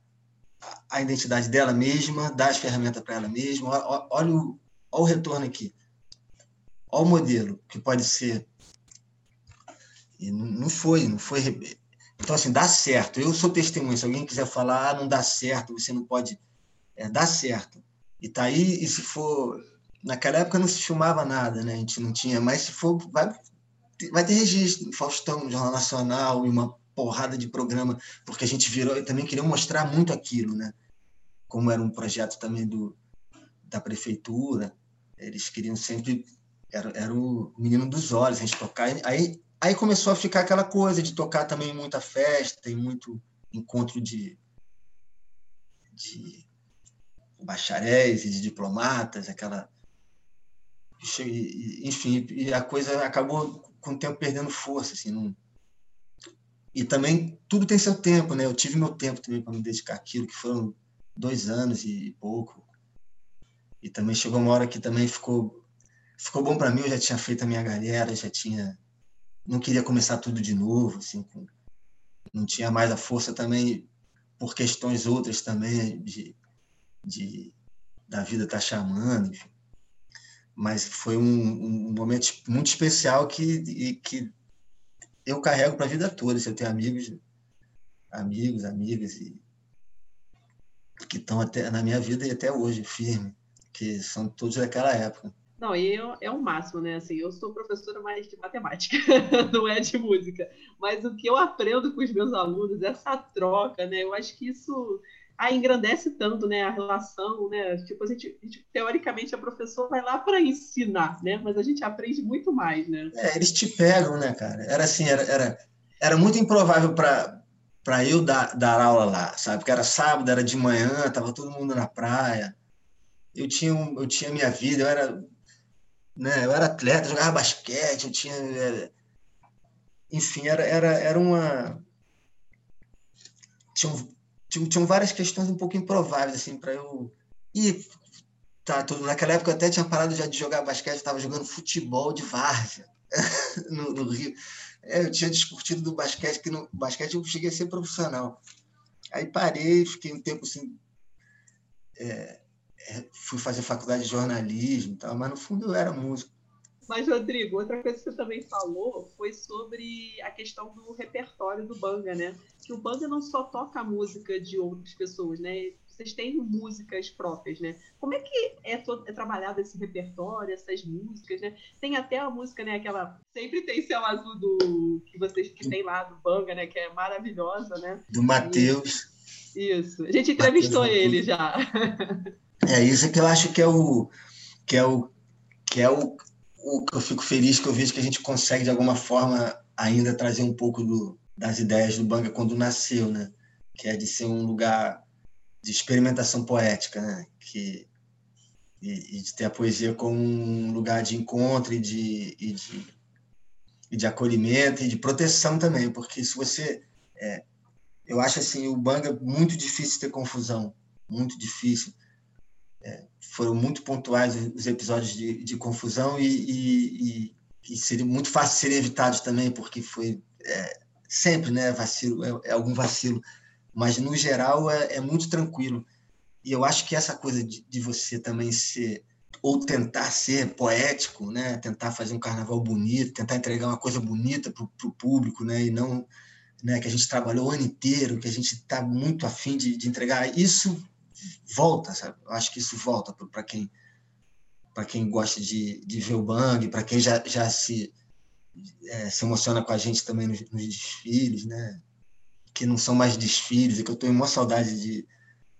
a- identidade dela mesma, dá as ferramentas para ela mesma. Olha o, olha o retorno aqui. Olha o modelo que pode ser. E não foi, não foi. Então, assim, dá certo. Eu sou testemunha. Se alguém quiser falar, ah, não dá certo, você não pode. É, dá certo. E tá aí, e se for. Naquela época não se filmava nada, né? A gente não tinha, mas se for, vai, vai ter registro, Faustão, Jornal Nacional e uma porrada de programa, porque a gente virou e também queria mostrar muito aquilo, né? Como era um projeto também do, da prefeitura, eles queriam sempre era, era o menino dos olhos, a gente tocar. Aí, aí começou a ficar aquela coisa de tocar também muita festa e muito encontro de, de bacharéis e de diplomatas, aquela. Enfim, e a coisa acabou com o tempo perdendo força, assim, não, e também tudo tem seu tempo, né? Eu tive meu tempo também para me dedicar àquilo, que foram dois anos e pouco. E também chegou uma hora que também ficou ficou bom para mim. Eu já tinha feito a minha galera, já tinha não queria começar tudo de novo, assim, com- não tinha mais a força também por questões outras também de, de da vida tá chamando, enfim. Mas foi um, um momento muito especial que que eu carrego para a vida toda. Se eu tenho amigos, amigos, amigas e que estão até na minha vida e até hoje firme, que são todos daquela época.
Não, e eu- é o máximo, né? Assim, eu sou professora mais de matemática, não é de música. Mas o que eu aprendo com os meus alunos, essa troca, né? Eu acho que isso ah, engrandece tanto, né? A relação, né? Tipo, a gente, a gente- teoricamente, a professora vai lá para ensinar, né? Mas a gente aprende muito mais, né?
É, eles te pegam, né, cara? Era assim, era, era, era muito improvável para para eu dar, dar aula lá, sabe? Porque era sábado, era de manhã, tava todo mundo na praia. Eu tinha, um- eu tinha minha vida, eu era né? Eu era atleta, jogava basquete, eu tinha. é, Enfim, era, era, era uma. Tinham, tinham, tinham várias questões um pouco improváveis, assim, para eu. E tá, tudo. Naquela época eu até tinha parado já de jogar basquete, estava jogando futebol de várzea no, no Rio. É, eu tinha discutido do basquete, que no basquete eu cheguei a ser profissional. Aí parei, fiquei um tempo assim. é, é, fui fazer faculdade de jornalismo, tal, mas no fundo eu era músico.
Mas, Rodrigo, outra coisa que você também falou foi sobre a questão do repertório do Banga, né? Que o Banga não só toca a música de outras pessoas, né? Vocês têm músicas próprias, né? Como é que é, é trabalhado esse repertório, essas músicas, né? Tem até a música, né? Aquela sempre tem céu azul do que vocês que tem lá do Banga, né? Que é maravilhosa, né?
Do Matheus.
Isso. A gente entrevistou
Matheus
ele já.
É isso que eu acho que é o que é o que é o, o que eu fico feliz que eu vejo que a gente consegue de alguma forma ainda trazer um pouco do, das ideias do Banga quando nasceu, né? Que é de ser um lugar de experimentação poética, né? Que e, e de ter a poesia como um lugar de encontro e de, e de, e de acolhimento e de proteção também, porque se você é, eu acho assim o Banga muito difícil ter confusão, muito difícil foram muito pontuais os episódios de, de confusão e, e, e, e seria muito fácil serem evitados também, porque foi é, sempre né, vacilo, é, é, algum vacilo, mas no geral é, é, muito tranquilo. E eu acho que essa coisa de, de você também ser, ou tentar ser poético, né, tentar fazer um carnaval bonito, tentar entregar uma coisa bonita para o público, né, e não né, que a gente trabalhou o ano inteiro, que a gente está muito afim de, de entregar, isso volta, sabe? Eu acho que isso volta para quem para quem gosta de, de ver o bang, para quem já, já se é, se emociona com a gente também nos, nos, desfiles, né? Que não são mais desfiles e que eu estou em uma saudade de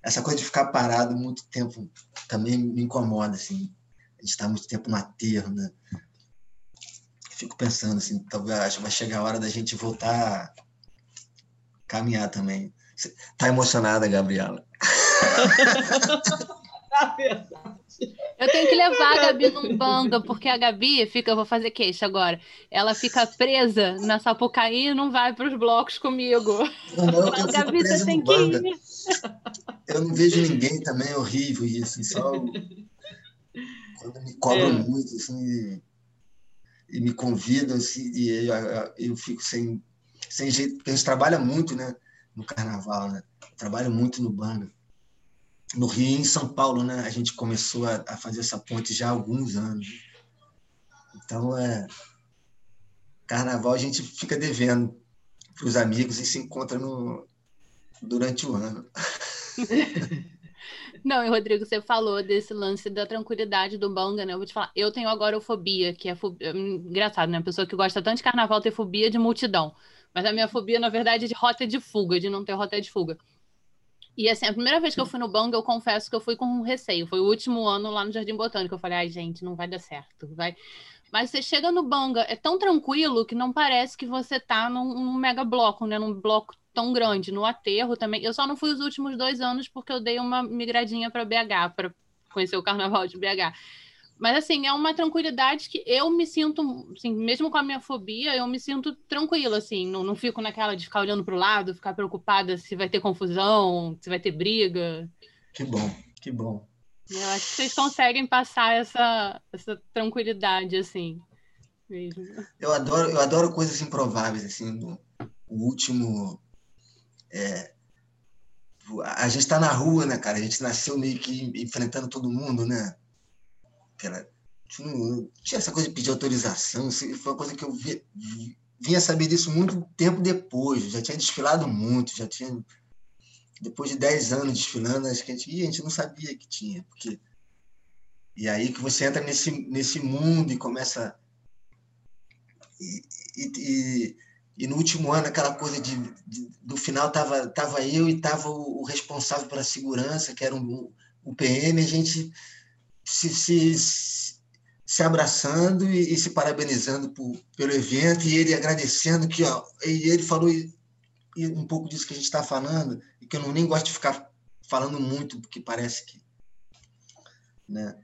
essa coisa de ficar parado muito tempo também me incomoda assim. A gente está muito tempo no aterro, né? Fico pensando assim, talvez acho vai chegar a hora da gente voltar a caminhar também. Tá emocionada, Gabriela?
Eu tenho que levar a Gabi num banga, porque a Gabi fica, eu vou fazer queixa agora. Ela fica presa na Sapucaí e não vai para os blocos comigo.
Não, não, eu
Gabi, você tem que ir.
Eu não vejo ninguém também, é horrível isso. Só quando me cobram é. muito, assim, e, e, me convidam, assim, e eu, eu fico sem, sem jeito, porque a gente trabalha muito, né? No carnaval, né? Trabalho muito no banga no Rio e em São Paulo, né? A gente começou a, a, fazer essa ponte já há alguns anos. Então, é carnaval a gente fica devendo para os amigos e se encontra no, durante o ano.
Não, e Rodrigo, você falou desse lance da tranquilidade do banga, né? Eu vou te falar, eu tenho agorafobia, que é fobia... engraçado, né? A pessoa que gosta tanto de carnaval ter fobia de multidão. Mas a minha fobia, na verdade, é de rota de fuga, de não ter rota de fuga. E assim, a primeira vez que eu fui no Banga, eu confesso que eu fui com um receio. Foi o último ano lá no Jardim Botânico. Eu falei, ai, gente, não vai dar certo. Vai. Mas você chega no Banga, é tão tranquilo que não parece que você tá num, num mega bloco, né? Num bloco tão grande. No aterro também. Eu só não fui os últimos dois anos porque eu dei uma migradinha para BH, para conhecer o carnaval de BH. Mas, assim, é uma tranquilidade que eu me sinto, assim, mesmo com a minha fobia, eu me sinto tranquila, assim. Não, não fico naquela de ficar olhando para o lado, ficar preocupada se vai ter confusão, se vai ter briga.
Que bom, que bom.
Eu acho que vocês conseguem passar essa, essa tranquilidade, assim. Mesmo.
Eu adoro, eu adoro coisas improváveis, assim. O último... É, a gente está na rua, né, cara? A gente nasceu meio que enfrentando todo mundo, né? Tinha, essa coisa de pedir autorização, foi uma coisa que eu vi, vinha saber disso muito tempo depois, já tinha desfilado muito, já tinha. Depois de 10 anos desfilando, acho que a gente, a gente não sabia que tinha, porque. E aí que você entra nesse, nesse mundo e começa. E, e, e no último ano, aquela coisa de, de do final, tava, tava eu e tava o, o responsável pela segurança, que era um, o PM, a gente se, se, se abraçando e, e, se parabenizando por, pelo evento e ele agradecendo que ó, e ele falou e, e um pouco disso que a gente está falando e que eu não nem gosto de ficar falando muito porque parece que né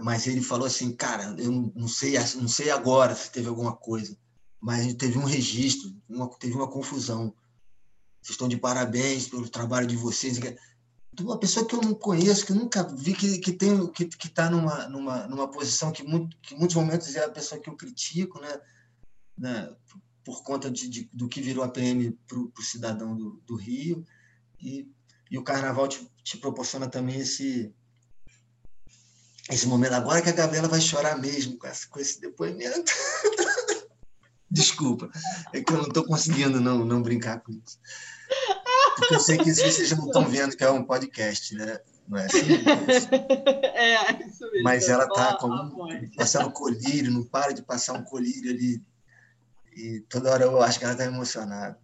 mas ele falou assim, cara, eu não sei, não sei agora se teve alguma coisa, mas teve um registro, uma, teve uma confusão. Vocês estão de parabéns pelo trabalho de vocês. Uma pessoa que eu não conheço, que nunca vi, que, que tem que que está numa, numa, numa posição que, muito, que muitos momentos é a pessoa que eu critico, né? né? por conta de, de, do que virou a PM para o cidadão do, do Rio. E, e o carnaval te, te proporciona também esse, esse momento. Agora que a Gabriela vai chorar mesmo com, essa, com esse depoimento. Desculpa, é que eu não estou conseguindo não, não brincar com isso. Porque eu sei que vocês não estão vendo que é um podcast, né? Não é assim?
É, é isso mesmo.
Mas ela está passando colírio, não para de passar um colírio ali. E toda hora eu acho que ela está emocionada.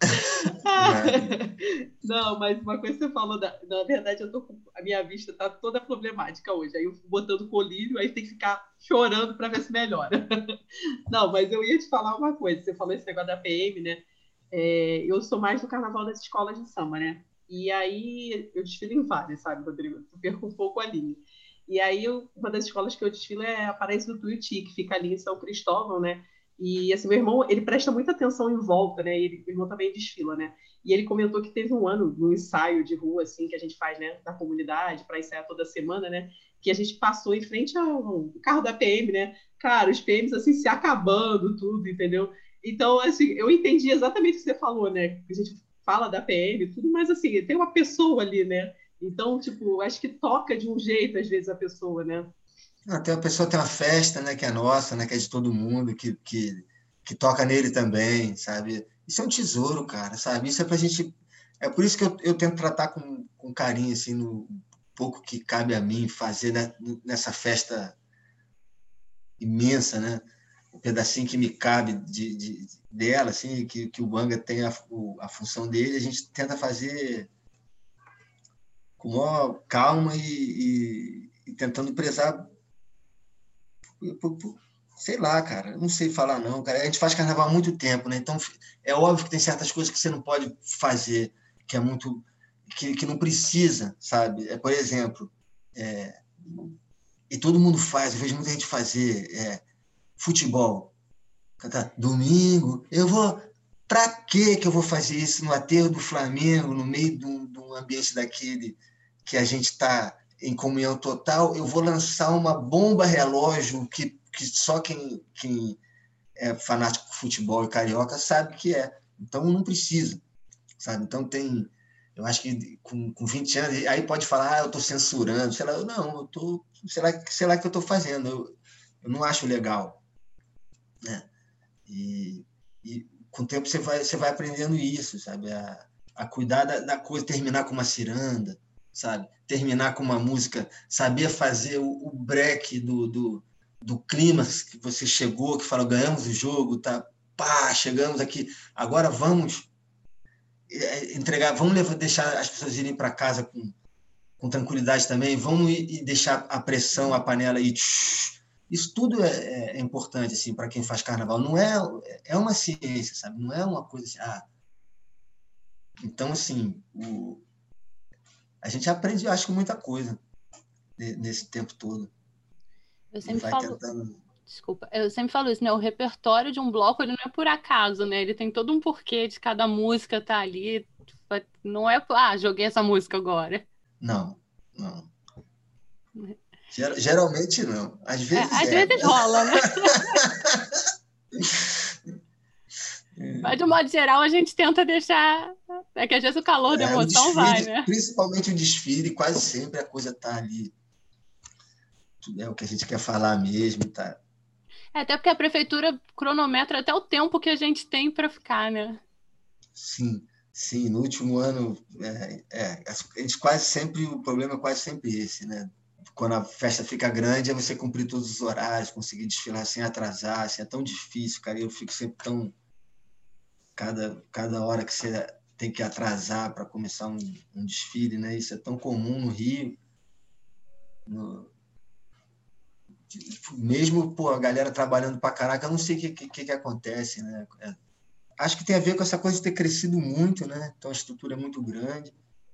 Não, mas uma coisa que você falou, da, na verdade, eu tô com, a minha vista tá toda problemática hoje. Aí eu botando colírio, aí tem que ficar chorando para ver se melhora. Não, mas eu ia te falar uma coisa. Você falou esse negócio da PM, né? É, eu sou mais do carnaval das escolas de samba, né? E aí eu desfilo em várias, sabe, Rodrigo? Eu perco um pouco a linha. E aí eu, uma das escolas que eu desfilo é a Paraíso do Tuiuti, que fica ali em São Cristóvão, né? E assim, meu irmão, ele presta muita atenção em volta, né? Ele, meu irmão também desfila, né? E ele comentou que teve um ano no ensaio de rua assim que a gente faz, né, na comunidade para ensaiar toda semana, né? Que a gente passou em frente ao carro da PM, né? Cara, os PMs assim se acabando tudo, entendeu? Então, assim, eu entendi exatamente o que você falou, né? A gente fala da PM, tudo, mas assim, tem uma pessoa ali, né? Então, tipo, acho que toca de um jeito às vezes a pessoa, né?
Até a pessoa tem uma festa, né, que é nossa, né, que é de todo mundo, que, que, que toca nele também, sabe? Isso é um tesouro, cara, sabe? Isso é pra gente. É por isso que eu, eu tento tratar com, com carinho, assim, no pouco que cabe a mim fazer né, nessa festa imensa, né? O pedacinho que me cabe de, de dela, assim, que, que o Banga tem a, a função dele, a gente tenta fazer com maior calma e, e, e tentando prezar sei lá, cara, não sei falar não, cara. A gente faz carnaval há muito tempo, né? Então é óbvio que tem certas coisas que você não pode fazer, que é muito que, que não precisa, sabe? É, por exemplo, é, e todo mundo faz, eu vejo muita gente fazer é, futebol. Domingo, eu vou. Para que eu vou fazer isso no aterro do Flamengo, no meio de um, de um ambiente daquele que a gente está em comunhão total, eu vou lançar uma bomba relógio que, que só quem, quem é fanático de futebol e carioca sabe que é. Então não precisa, sabe? Então tem, eu acho que com, com 20 anos, aí pode falar, ah, eu estou censurando, sei lá, não, eu tô, sei lá, sei lá que eu estou fazendo, eu, eu não acho legal, né? E, e com o tempo você vai, você vai aprendendo isso, sabe? A, a cuidar da, da coisa, terminar com uma ciranda, sabe? Terminar com uma música, saber fazer o, o break do, do, do que você chegou, que falou, ganhamos o jogo, tá? Pá, chegamos aqui, agora vamos é, entregar, vamos levar, deixar as pessoas irem para casa com, com tranquilidade também, vamos ir, e deixar a pressão, a panela aí. Isso tudo é, é, é importante assim para quem faz carnaval. Não é é uma ciência, sabe? Não é uma coisa assim, ah. Então assim, o, a gente aprende, acho, muita coisa nesse tempo todo.
Eu sempre falo. Tentando... Desculpa, eu sempre falo isso, né? O repertório de um bloco ele não é por acaso, né? Ele tem todo um porquê de cada música tá ali. Não é, ah, joguei essa música agora.
Não, não. Geralmente não. Às é, vezes.
É, às
é.
vezes rola, né? Mas, de modo geral, a gente tenta deixar. É que às vezes o calor da é, emoção
desfile,
vai, né?
Principalmente o desfile, quase sempre a coisa tá ali. É o que a gente quer falar mesmo, tá?
É, até porque a prefeitura cronometra até o tempo que a gente tem para ficar, né?
Sim, sim. No último ano, é, é, a gente quase sempre, o problema é quase sempre esse, né? Quando a festa fica grande, é você cumprir todos os horários, conseguir desfilar sem atrasar, assim, é tão difícil, cara. Eu fico sempre tão cada, cada hora que você tem que atrasar para começar um, um, desfile, né? Isso é tão comum no Rio. No, mesmo pô, a galera trabalhando para caraca, eu não sei o que, que, que acontece, né? É, acho que tem a ver com essa coisa de ter crescido muito, né? Então a estrutura é muito grande,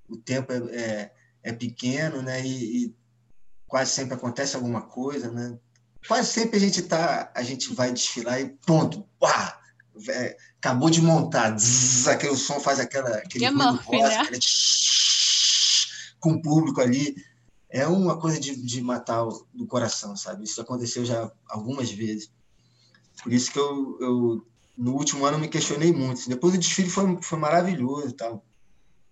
o tempo é, é, é pequeno, né? E, e, quase sempre acontece alguma coisa, né? Quase sempre a gente tá, a gente vai desfilar e ponto, uá, é, acabou de montar, zzz, aquele som faz aquela aquele
é
ruído rosa,
né?
tsh, com o público ali. É uma coisa de, de matar o, do coração, sabe? Isso aconteceu já algumas vezes. Por isso que eu, eu no último ano, me questionei muito. Depois do desfile foi, foi maravilhoso e tal.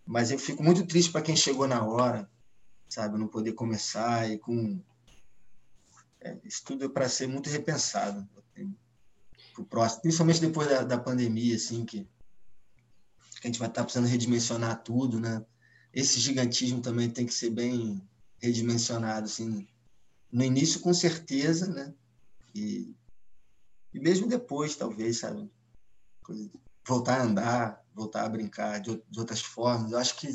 Mas eu fico muito triste para quem chegou na hora, sabe? Não poder começar e com. É, isso tudo é para ser muito repensado pro próximo, principalmente depois da, da pandemia, assim, que, que a gente vai estar precisando redimensionar tudo, né? Esse gigantismo também tem que ser bem redimensionado, assim. No início, com certeza, né? E, e mesmo depois, talvez, sabe? Voltar a andar, voltar a brincar de, de outras formas. Eu acho que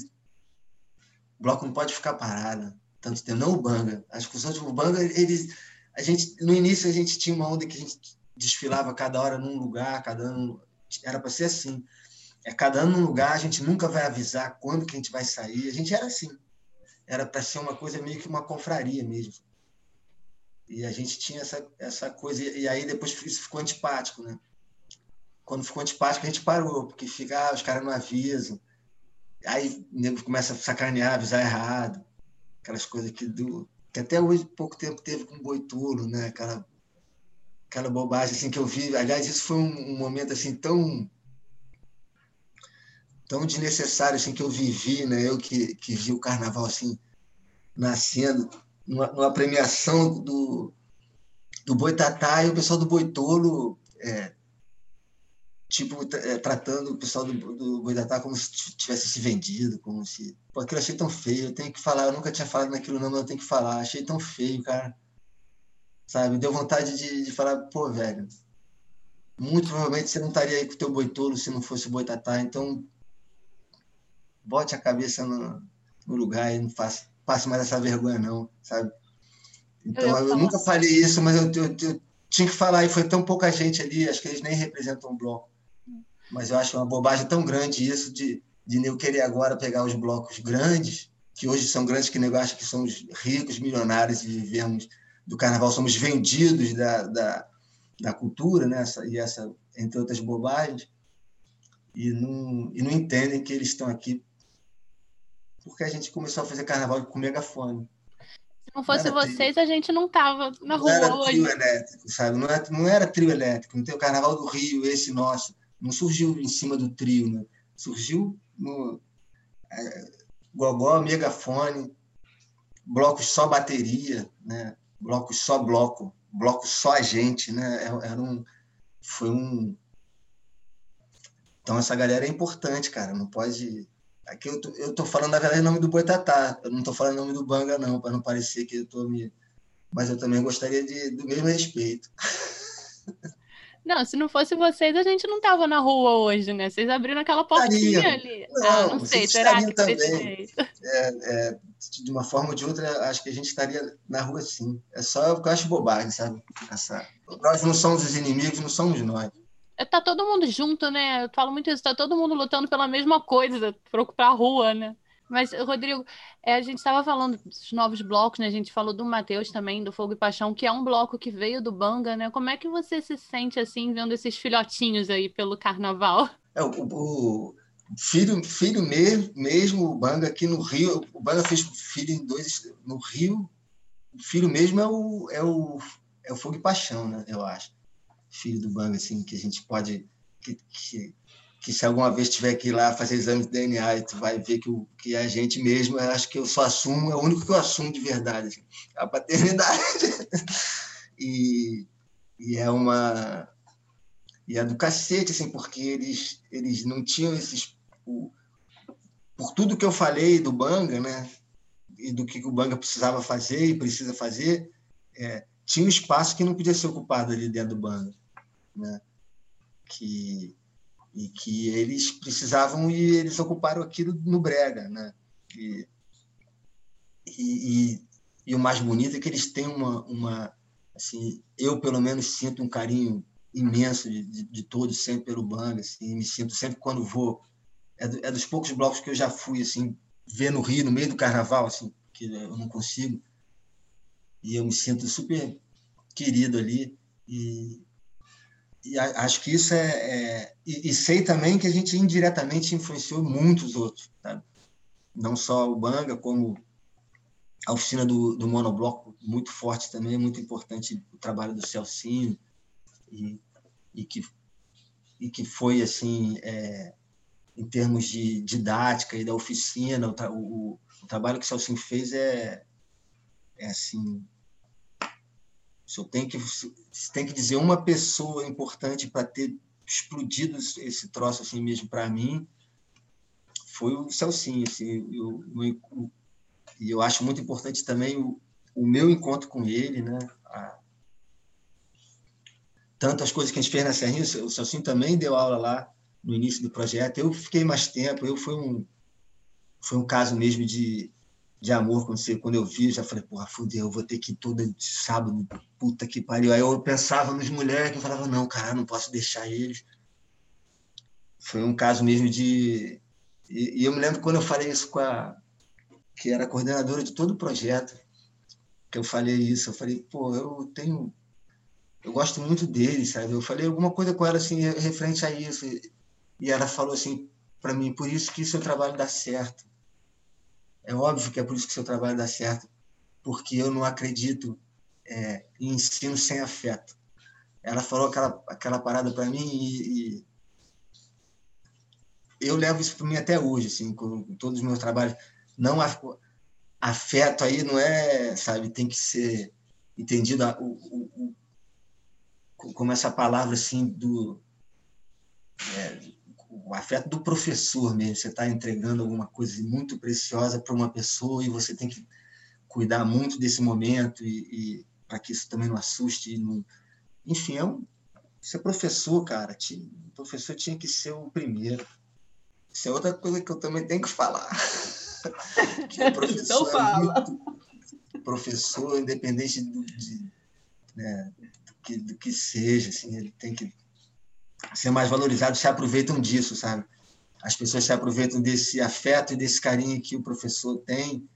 o bloco não pode ficar parado tanto tempo. Não o Banga. As funções do Banga, eles, a gente, no início, a gente tinha uma onda que a gente desfilava cada hora num lugar, cada ano. Era para ser assim. É cada ano num lugar, a gente nunca vai avisar quando que a gente vai sair. A gente era assim. Era para ser uma coisa meio que uma confraria mesmo. E a gente tinha essa, essa coisa. E aí depois isso ficou antipático, né? Quando ficou antipático, a gente parou, porque fica, ah, os caras não avisam. Aí o nego começa a sacanear, avisar errado. Aquelas coisas que, do, que até hoje, pouco tempo, teve com o Boitulo, né? Aquela, aquela bobagem assim, que eu vi. Aliás, isso foi um, um momento assim tão tão desnecessário assim, que eu vivi, né? Eu que, que vi o carnaval assim, nascendo, numa, numa premiação do, do Boitatá e o pessoal do Boitolo é, tipo, é, tratando o pessoal do, do Boitatá como se tivesse se vendido, como se... Pô, aquilo eu achei tão feio, eu tenho que falar, eu nunca tinha falado naquilo não, mas eu tenho que falar, achei tão feio, cara. Sabe, deu vontade de, de falar, pô, velho, muito provavelmente você não estaria aí com o teu Boitolo se não fosse o Boitatá, então bote a cabeça no, no lugar e não faça, passe mais essa vergonha não, sabe? Então, eu,
falar.
nunca falei isso, mas eu, eu- eu tinha que falar, e foi tão pouca gente ali, acho que eles nem representam o bloco. Mas eu acho uma bobagem tão grande isso de, de eu querer agora pegar os blocos grandes, que hoje são grandes, que nego acha que somos ricos, milionários e vivemos do carnaval, somos vendidos da, da, da cultura, né? Essa- e essa, entre outras bobagens, e não, e não entendem que eles estão aqui porque a gente começou a fazer carnaval com megafone.
Se não fosse
Não
vocês, a gente não tava na
Não era
rua
trio
hoje.
elétrico, sabe? Não era, não era trio elétrico. Não tem o Carnaval do Rio, esse nosso. Não surgiu em cima do trio, né? Surgiu no é, gogó, megafone, blocos só bateria, né? Blocos só bloco, blocos só a gente, né? Era era um, foi um. Então essa galera é importante, cara. Não pode. Aqui eu tô, eu tô falando na verdade em nome do Boitatá. Eu não tô falando em nome do Banga não, para não parecer que eu tô me mas eu também gostaria de, do mesmo respeito.
Não, se não fosse vocês, a gente não tava na rua hoje, né? Vocês abriram aquela portinha
Estariam.
ali.
Não,
ah, não sei, será que
também. É, é, de uma forma ou de outra, acho que a gente estaria na rua sim. É só o que eu acho bobagem, sabe? Essa... Nós não somos os inimigos, não somos nós.
É, Tá todo mundo junto, né? Eu falo muito isso, tá todo mundo lutando pela mesma coisa, pra pra rua, né? Mas, Rodrigo, é, a gente estava falando dos novos blocos, né? A gente falou do Matheus também, do Fogo e Paixão, que é um bloco que veio do Banga, né? Como é que você se sente assim, vendo esses filhotinhos aí pelo carnaval?
É, o, o filho, filho mesmo, mesmo, o Banga aqui no Rio, o Banga fez filho em dois. No Rio, o filho mesmo é o, é o, é o Fogo e Paixão, né? Eu acho. Filho do Banga, assim, que a gente pode. Que, que, que se alguma vez tiver que ir lá fazer exame de DNA, tu vai ver que, o, que é a gente mesmo, eu acho que eu só assumo, é o único que eu assumo de verdade, assim, a paternidade. e, e é uma. E é do cacete, assim, porque eles, eles não tinham esses. o- por tudo que eu falei do Banga, né? E do que o Banga precisava fazer e precisa fazer, é, tinha um espaço que não podia ser ocupado ali dentro do Banga, né? Que, e que eles precisavam e eles ocuparam aquilo no Brega, né? E, e, e, e o mais bonito é que eles têm uma, uma assim, eu pelo menos sinto um carinho imenso de, de, de todos sempre pelo Banga, assim, me sinto sempre quando vou é, do, é, dos poucos blocos que eu já fui assim ver no Rio no meio do Carnaval, assim, que eu não consigo e eu me sinto super querido ali. E, e acho que isso é. é e, e, sei também que a gente indiretamente influenciou muitos outros, sabe? não só o Banga, como a oficina do, do monobloco, muito forte também, muito importante o trabalho do Celcinho, e, e, que, e que foi, assim, é, em termos de didática e da oficina, o, o, o trabalho que o Celcinho fez é, é assim, se eu tenho que, tem que dizer uma pessoa importante para ter explodido esse troço assim mesmo para mim, foi o Celcinho. Assim, eu, eu, e eu acho muito importante também o, o meu encontro com ele, né? A, coisas que a gente fez na Serrinha, o Celcinho também deu aula lá no início do projeto. Eu fiquei mais tempo, eu fui um, foi um caso mesmo de de amor você, quando eu vi, já falei, porra, fudeu, eu vou ter que ir todo sábado, puta que pariu. Aí eu pensava nos moleques, eu falava, não, cara, não posso deixar eles. Foi um caso mesmo de. E, e eu me lembro quando eu falei isso com a. que era a coordenadora de todo o projeto, que eu falei isso, eu falei, pô, eu tenho. Eu gosto muito deles, sabe? Eu falei alguma coisa com ela, assim, referente a isso. E ela falou assim para mim, por isso que seu trabalho dá certo é óbvio que é por isso que seu trabalho dá certo, porque eu não acredito é, em ensino sem afeto. Ela falou aquela, aquela parada para mim e, e, eu levo isso para mim até hoje, assim, com, com, todos os meus trabalhos. Não afeto aí não é, sabe, tem que ser entendido o, o, o, como essa palavra assim do é, o afeto do professor mesmo. Você está entregando alguma coisa muito preciosa para uma pessoa e você tem que cuidar muito desse momento e, e para que isso também não assuste. Não... Enfim, é um, ser professor, cara. O professor tinha que ser o primeiro. Isso é outra coisa que eu também tenho que falar. que o professor
então fala. É
muito... professor, independente do, de, né, do, que, do que seja, assim, ele tem que ser mais valorizados se aproveitam disso, sabe? As pessoas se aproveitam desse afeto e desse carinho que o professor tem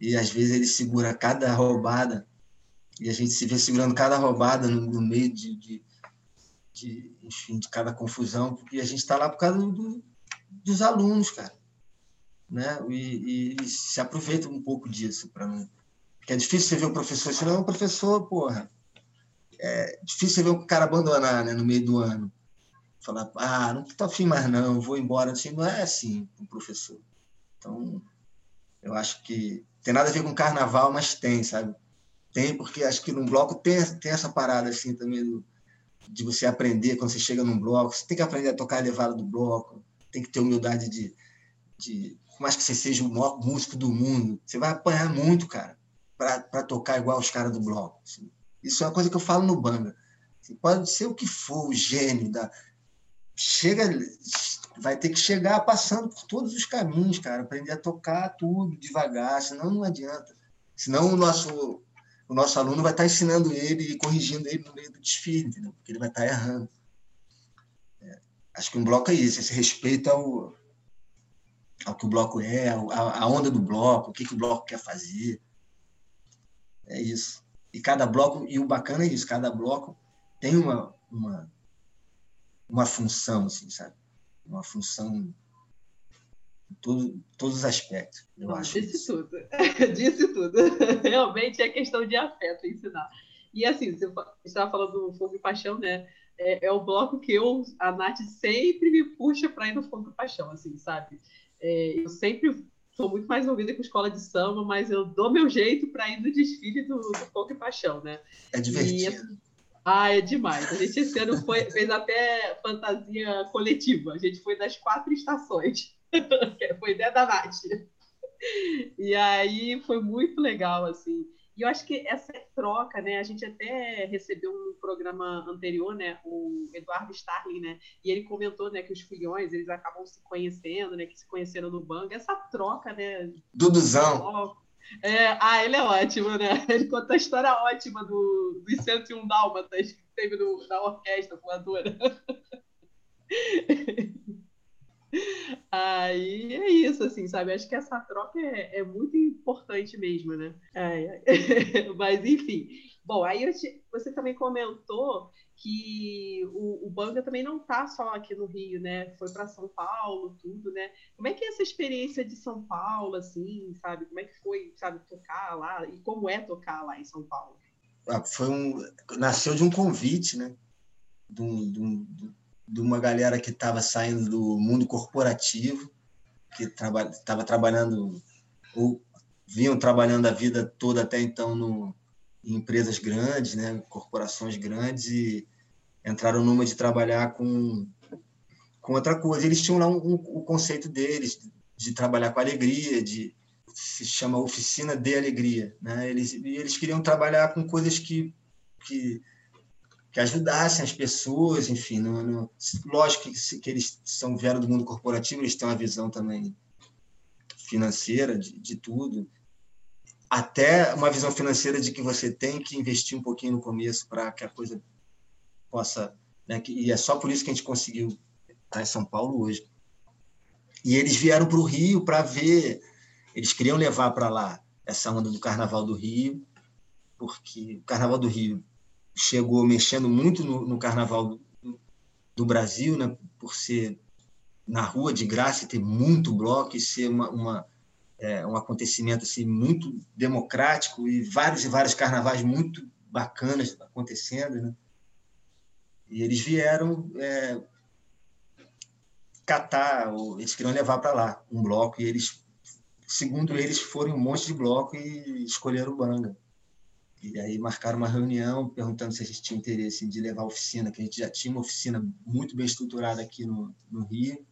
e às vezes ele segura cada roubada e a gente se vê segurando cada roubada no, no meio de, de, de, enfim, de cada confusão, porque a gente está lá por causa do, dos alunos, cara. Né? E, e, se aproveita um pouco disso para mim. Porque é difícil você ver o professor, se não é um professor, porra. É difícil você ver o cara abandonar né, no meio do ano falar, ah, não estou afim mais não, vou embora. Assim, não é assim o professor. Então, eu acho que tem nada a ver com carnaval, mas tem, sabe? Tem, porque acho que num bloco tem, tem essa parada assim também do, de você aprender quando você chega num bloco. Você tem que aprender a tocar a levada do bloco, tem que ter humildade de, de por mais que você seja o maior músico do mundo, você vai apanhar muito, cara, para tocar igual os caras do bloco. Assim. Isso é uma coisa que eu falo no Banga. Você pode ser o que for, o gênio da, chega, vai ter que chegar passando por todos os caminhos, cara, aprender a tocar tudo devagar, senão não adianta. Senão o nosso, o nosso aluno vai estar ensinando ele e corrigindo ele no meio do desfile, entendeu? porque ele vai estar errando. É, acho que um bloco é isso, esse respeito ao, ao que o bloco é, a, a onda do bloco, o que, que o bloco quer fazer. É isso. E cada bloco, e o bacana é isso, cada bloco tem uma, uma uma função, assim, sabe? Uma função em todo, todos os aspectos. Eu acho
disse
isso.
tudo. disse tudo. Realmente é questão de afeto ensinar. E assim, você estava falando do Fogo e Paixão, né? É, é, o bloco que eu, a Nath sempre me puxa para ir no Fogo e Paixão, assim, sabe? É, eu sempre sou muito mais envolvida com escola de samba, mas eu dou meu jeito para ir no desfile do, do Fogo e Paixão, né?
É divertido.
E, assim, ah, é demais. A gente esse ano foi, fez até fantasia coletiva. A gente foi das quatro estações. foi ideia da Nath. E aí foi muito legal, assim. E eu acho que essa troca, né? A gente até recebeu um programa anterior, né? O Eduardo Starling, né? E ele comentou, né? Que os filhões, eles acabam se conhecendo, né? Que se conheceram no banco. Essa troca, né?
Duduzão.
É, ah, ele é ótimo, né? Ele conta a história ótima do, dos 101 Dálmatas que teve no, na orquestra voadora. Aí é isso, assim, sabe? Acho que essa troca é, é muito importante mesmo, né? Ai, ai. Mas, enfim. Bom, aí te, você também comentou que o, o Banga também não tá só aqui no Rio, né? Foi para São Paulo, tudo, né? Como é que é essa experiência de São Paulo, assim, sabe? Como é que foi, sabe, tocar lá? E como é tocar lá em São Paulo?
Ah, foi um, nasceu de um convite, né? De, um, de, um, de uma galera que estava saindo do mundo corporativo, que estava traba, trabalhando, ou vinham trabalhando a vida toda até então no, empresas grandes, né? corporações grandes, e entraram numa de trabalhar com, com outra coisa. Eles tinham lá um, um, o conceito deles, de trabalhar com alegria, de se chama oficina de alegria, né? Eles eles queriam trabalhar com coisas que que, que ajudassem as pessoas, enfim, lógico que, que eles são vieram do mundo corporativo, eles têm uma visão também financeira de, de tudo, até uma visão financeira de que você tem que investir um pouquinho no começo para que a coisa possa, né? E é só por isso que a gente conseguiu estar em São Paulo hoje. E eles vieram para o Rio para ver eles queriam levar para lá essa onda do Carnaval do Rio, porque o Carnaval do Rio chegou mexendo muito no, no Carnaval do, Brasil, né, por ser na rua de graça e ter muito bloco e ser uma, uma é, um acontecimento assim muito democrático e vários e vários carnavais muito bacanas acontecendo, né? E eles vieram é, catar, eles queriam levar para lá um bloco e eles segundo eles, foram um monte de bloco e escolheram o Banga. E aí marcaram uma reunião perguntando se a gente tinha interesse de levar a oficina, que a gente já tinha uma oficina muito bem estruturada aqui no, no Rio.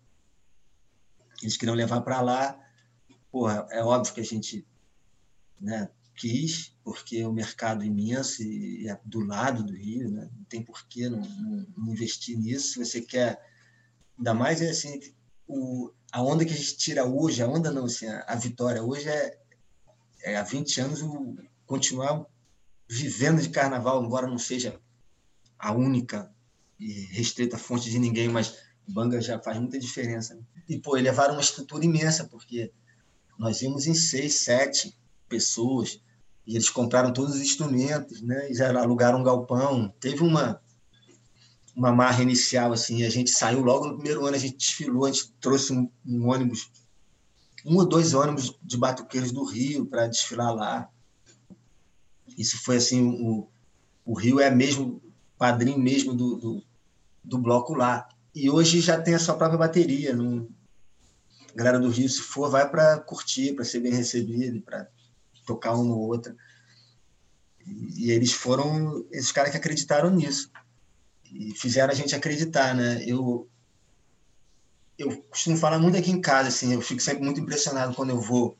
Eles queriam levar para lá. Porra, é óbvio que a gente né, quis, porque o mercado é imenso e é do lado do Rio, né? não tem por que não, não, não investir nisso. Se você quer, ainda mais é assim, o, a onda que a gente tira hoje, a onda não, assim, a, a vitória hoje é, é há 20 anos o, continuar vivendo de carnaval, embora não seja a única e restrita fonte de ninguém, mas Banga já faz muita diferença. Né? E, pô, levaram uma estrutura imensa, porque nós vimos em seis, sete pessoas, e eles compraram todos os instrumentos, né? E alugaram um galpão. Teve uma uma marra inicial, assim, a gente saiu logo no primeiro ano, a gente desfilou, a gente trouxe um, um ônibus, um ou dois ônibus de batuqueiros do Rio para desfilar lá. Isso foi assim, o, o Rio é mesmo padrinho mesmo do, do, do bloco lá. E hoje já tem a sua própria bateria. Não... A galera do Rio, se for, vai para curtir, para ser bem recebido, para tocar uma ou outra. E, eles foram esses caras que acreditaram nisso e fizeram a gente acreditar, né? Eu eu costumo falar muito aqui em casa, assim, eu fico sempre muito impressionado quando eu vou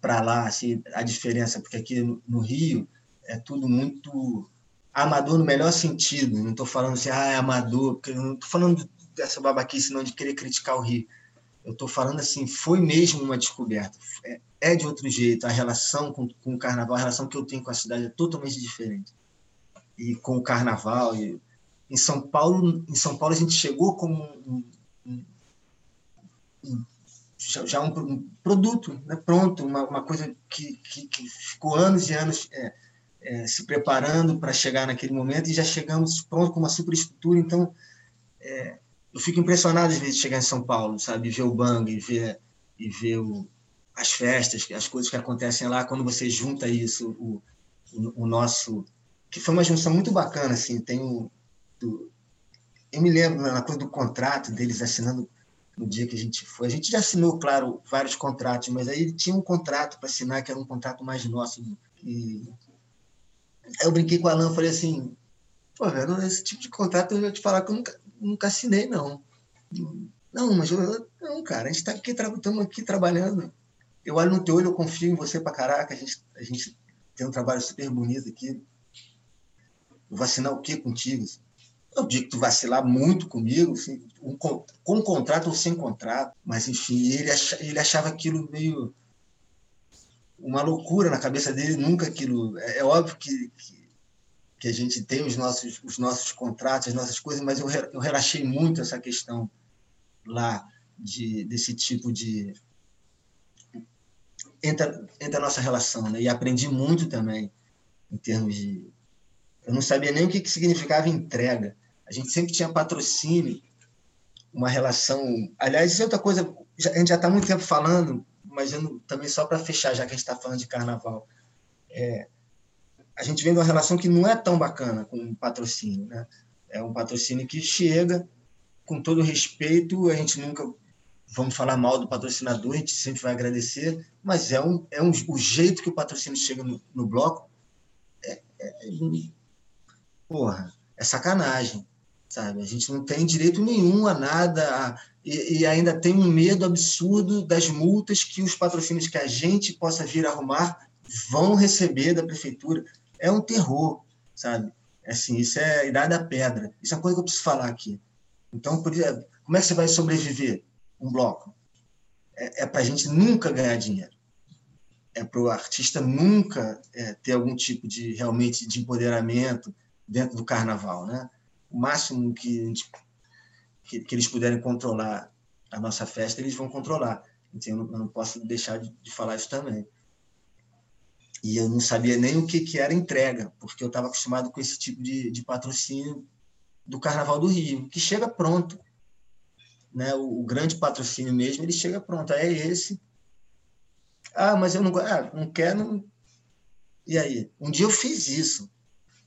para lá, assim, a diferença, porque aqui no Rio é tudo muito amador no melhor sentido. Não estou falando assim, ah, é amador, porque não estou falando dessa babaquice não de querer criticar o Rio. Eu estou falando assim, foi mesmo uma descoberta. É, é, de outro jeito. A relação com, com o carnaval, a relação que eu tenho com a cidade é totalmente diferente. E com o carnaval, e em São Paulo, em São Paulo a gente chegou como um, um, um, já um, produto né, pronto, uma, uma coisa que, que, que, ficou anos e anos é, é, se preparando para chegar naquele momento e já chegamos pronto com uma superestrutura. Então, é, eu fico impressionado às vezes chegar em São Paulo, sabe, ver o bang e ver e ver o, as festas, as coisas que acontecem lá quando você junta isso, o, o, o nosso que foi uma junção muito bacana assim, tem o do, eu me lembro na coisa do contrato deles assinando no dia que a gente foi. A gente já assinou, claro, vários contratos, mas aí tinha um contrato para assinar que era um contrato mais nosso. E aí eu brinquei com o Alan, falei assim, pô, velho, esse tipo de contrato eu vou te falar que eu nunca, nunca assinei, não. Não, mas eu, não, cara, a gente está aqui, estamos aqui trabalhando. Eu olho no teu olho, eu confio em você para caraca, a gente, a gente tem um trabalho super bonito aqui. Eu vou assinar o quê contigo? Eu digo que tu vacilar muito comigo, assim, um, com contrato ou sem contrato, mas enfim, ele, achava, ele achava aquilo meio uma loucura na cabeça dele, nunca aquilo. É, é óbvio que, que, que, a gente tem os nossos, os nossos contratos, as nossas coisas, mas eu, eu relaxei muito essa questão lá. de, desse tipo de entra entra a nossa relação, né? E aprendi muito também em termos de eu não sabia nem o que, que significava entrega. A gente sempre tinha patrocínio, uma relação. Aliás, isso é outra coisa. A gente já está muito tempo falando, mas não, também só para fechar, já que a gente está falando de carnaval. É, a gente vem de uma relação que não é tão bacana com o patrocínio. Né? É um patrocínio que chega, com todo respeito, a gente nunca vamos falar mal do patrocinador, a gente sempre vai agradecer, mas é um, é um o jeito que o patrocínio chega no, no bloco é, é, é, porra, é sacanagem, sabe? A gente não tem direito nenhum a nada a, e, e, ainda tem um medo absurdo das multas que os patrocínios que a gente possa vir arrumar vão receber da prefeitura. É um terror, sabe? Assim, isso é a idade da pedra. Isso é uma coisa que eu preciso falar aqui. Então, por, como é que você vai sobreviver? um bloco. É, é para a gente nunca ganhar dinheiro. É para o artista nunca é, ter algum tipo de realmente de empoderamento dentro do carnaval, né? O máximo que, gente, que, que, eles puderem controlar a nossa festa, eles vão controlar. Então, eu não, eu não posso deixar de, de, falar isso também. E eu não sabia nem o que, que era entrega, porque eu estava acostumado com esse tipo de, de patrocínio do Carnaval do Rio, que chega pronto né, o, o, grande patrocínio mesmo, ele chega pronto, é esse. Ah, mas eu não, ah, não quero. Não... E aí? Um dia eu fiz isso.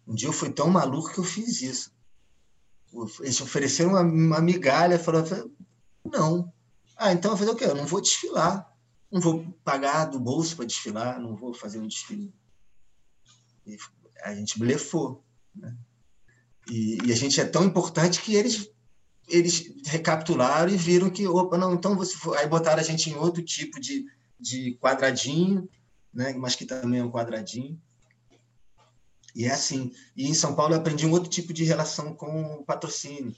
Um dia eu fui tão maluco que eu fiz isso. Eles ofereceram uma, uma migalha, falaram, não. Ah, então eu falei, o quê? Eu não vou desfilar. Não vou pagar do bolso para desfilar, não vou fazer um desfile. E a gente blefou. Né? E, e, a gente é tão importante que eles eles recapitularam e viram que, opa, não, então você foi... aí botaram a gente em outro tipo de, de quadradinho, né, mas que também é um quadradinho. E é assim. E em São Paulo eu aprendi um outro tipo de relação com o patrocínio,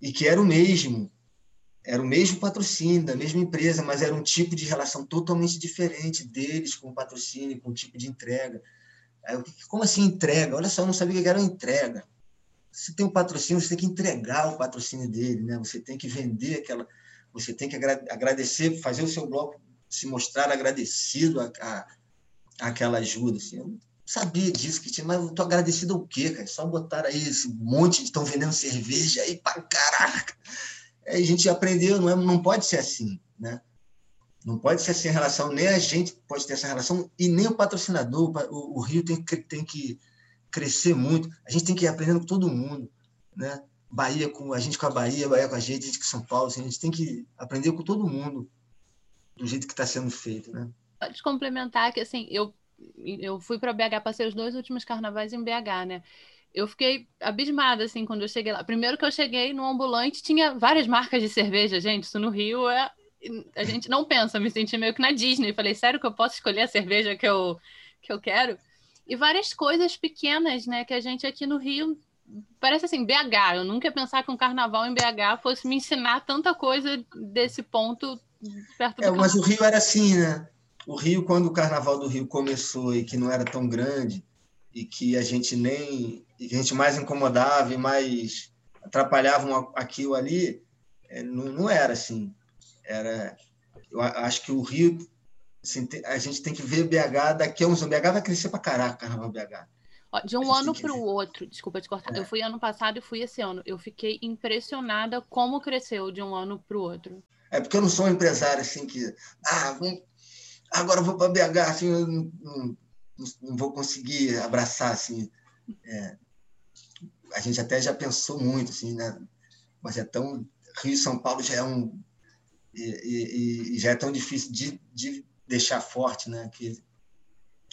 e que era o mesmo, era o mesmo patrocínio da mesma empresa, mas era um tipo de relação totalmente diferente deles com o patrocínio, com o tipo de entrega. Como assim entrega? Olha só, eu não sabia o que era entrega você tem um patrocínio, você tem que entregar o patrocínio dele, né? Você tem que vender aquela, você tem que agradecer, fazer o seu bloco se mostrar agradecido a, a, aquela ajuda. Assim. Eu sabia disso que tinha, mas eu tô agradecido ao quê, cara? Só botar aí esse monte de estão vendendo cerveja aí para caraca. Aí a gente aprendeu, não é, não pode ser assim, né? Não pode ser assim a relação, nem a gente pode ter essa relação e nem o patrocinador. O, o Rio tem, tem que crescer muito. A gente tem que ir aprendendo com todo mundo, né? Bahia com a gente com a Bahia, Bahia com a gente, a gente com São Paulo. Assim, a gente tem que aprender com todo mundo do jeito que está sendo feito, né?
Pode complementar que assim eu eu fui para BH, passei os dois últimos carnavais em BH, né? Eu fiquei abismada assim quando eu cheguei lá. Primeiro que eu cheguei no ambulante tinha várias marcas de cerveja, gente. Isso no Rio é a gente não pensa, me senti meio que na Disney. Falei, sério que eu posso escolher a cerveja que eu que eu quero? e várias coisas pequenas, né? Que a gente aqui no Rio parece assim, BH. Eu nunca ia pensar que um carnaval em BH fosse me ensinar tanta coisa desse ponto perto do
é, Mas o Rio era assim, né? O Rio, quando o carnaval do Rio começou e que não era tão grande, e que a gente nem. A gente mais incomodava e mais atrapalhava aquilo ali, é, não, não era assim. Era. Eu acho que o Rio Assim, a gente tem que ver BH daqui a uns anos. BH vai crescer para caraca, Carnaval BH.
De um ano para o outro, desculpa te cortar. É. Eu fui ano passado e fui esse ano. Eu fiquei impressionada como cresceu de um ano para o outro.
É porque eu não sou um empresário assim que. Ah, vamos, agora eu vou para BH, assim, eu não, não, não, vou conseguir abraçar. Assim, é, a gente até já pensou muito, assim, né? Mas é tão. Rio São Paulo já é um. E, e, e já é tão difícil de, de deixar forte, né? Que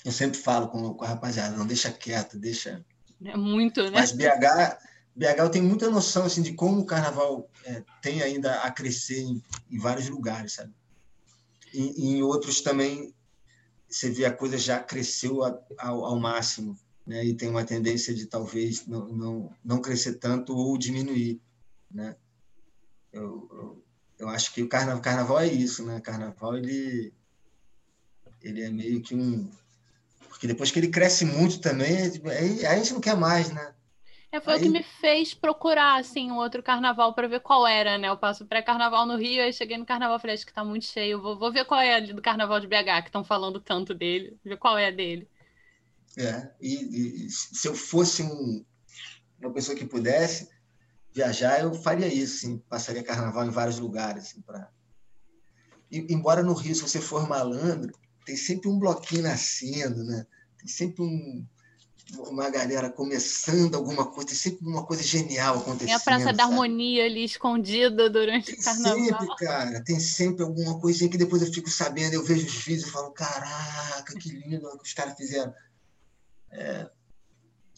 eu sempre falo com, com a rapaziada, não deixa quieto, deixa.
É muito, né?
Mas BH, BH eu tenho muita noção assim de como o carnaval é, tem ainda a crescer em, em vários lugares, sabe? E, em outros também você vê a coisa já cresceu a, ao, ao, máximo, né? E tem uma tendência de talvez não, não, não crescer tanto ou diminuir, né? Eu, eu, eu acho que o carnaval, carnaval é isso, né? Carnaval ele ele é meio que um. Porque depois que ele cresce muito também, aí a gente não quer mais, né?
É, foi o que
Aí-
me fez procurar, assim, um outro carnaval para ver qual era, né? Eu passo pré-carnaval no Rio, aí cheguei no carnaval, falei, acho que tá muito cheio, vou, vou ver qual é ali do carnaval de BH, que estão falando tanto dele, ver qual é a dele.
É, e, e se eu fosse um- uma pessoa que pudesse viajar, eu faria isso, sim, passaria carnaval em vários lugares. Assim, pra... e, embora no Rio, se você for malandro, tem sempre um bloquinho nascendo, né? tem sempre um- uma galera começando alguma coisa, tem sempre uma coisa genial acontecendo.
Tem a Praça da
sabe?
Harmonia ali escondida durante o
Tem
carnaval.
sempre, cara, tem sempre alguma coisinha que depois eu fico sabendo, eu vejo os vídeos e falo, caraca, que lindo o que os caras fizeram. É,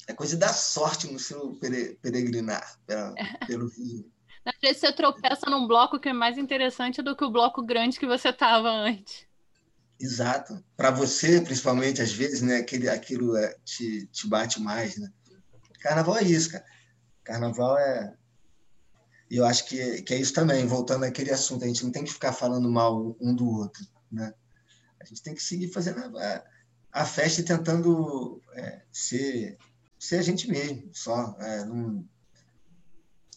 é coisa da sorte no seu pere- peregrinar pela- pelo Rio.
Às vezes você tropeça num bloco que é mais interessante do que o bloco grande que você tava antes.
Exato. Para você, principalmente, às vezes, né, aquele, aquilo é, te, te bate mais, né? Carnaval é isso, cara. Carnaval é... E eu acho que, que é isso também, voltando àquele assunto, a gente não tem que ficar falando mal um do outro, né? A gente tem que seguir fazendo a, a festa e tentando é, ser, ser a gente mesmo, só. É, não,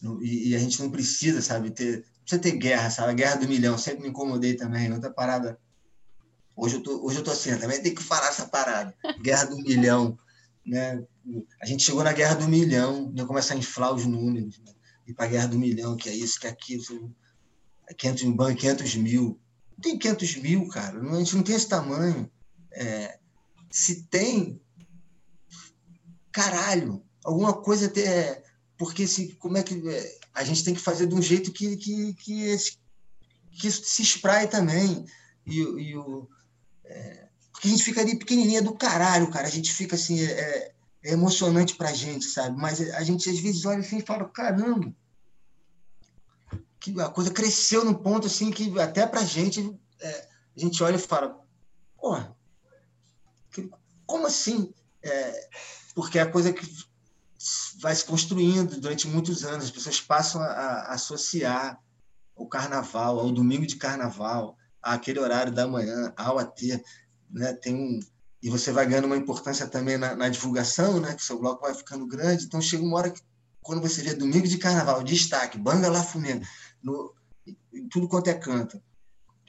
não- e, e a gente não precisa, sabe, ter... não Precisa ter guerra, sabe? A guerra do milhão, sempre me incomodei também. Outra parada Hoje eu tô, hoje eu tô assim, também tem que falar essa parada. Guerra do milhão, né? A gente chegou na guerra do milhão, ia começar a inflar os números, né? ir para a guerra do milhão, que é isso, que é aquilo, é 500 mil, banco, 500 mil. Não tem 500 mil, cara, a gente não tem esse tamanho. É, se tem, caralho, alguma coisa até. Porque se, como é que. é, A gente tem que fazer de um jeito que, que, que, esse- que isso se espraie também. E, e o, é, porque a gente fica ali pequenininha do caralho, cara. A gente fica assim, é, é emocionante pra gente, sabe? Mas a gente às vezes olha assim e fala, caramba, que a coisa cresceu num ponto assim que até pra gente, é, a gente olha e fala, que- como assim? É, porque é a coisa que vai se construindo durante muitos anos, as pessoas passam a, a associar o carnaval, ao domingo de carnaval, àquele horário da manhã, ao AT, né? Tem um e você vai ganhando uma importância também na, na divulgação, né? Que seu bloco vai ficando grande. Então chega uma hora que quando você vê domingo de carnaval, destaque, banga lá fumendo, no tudo quanto é canto,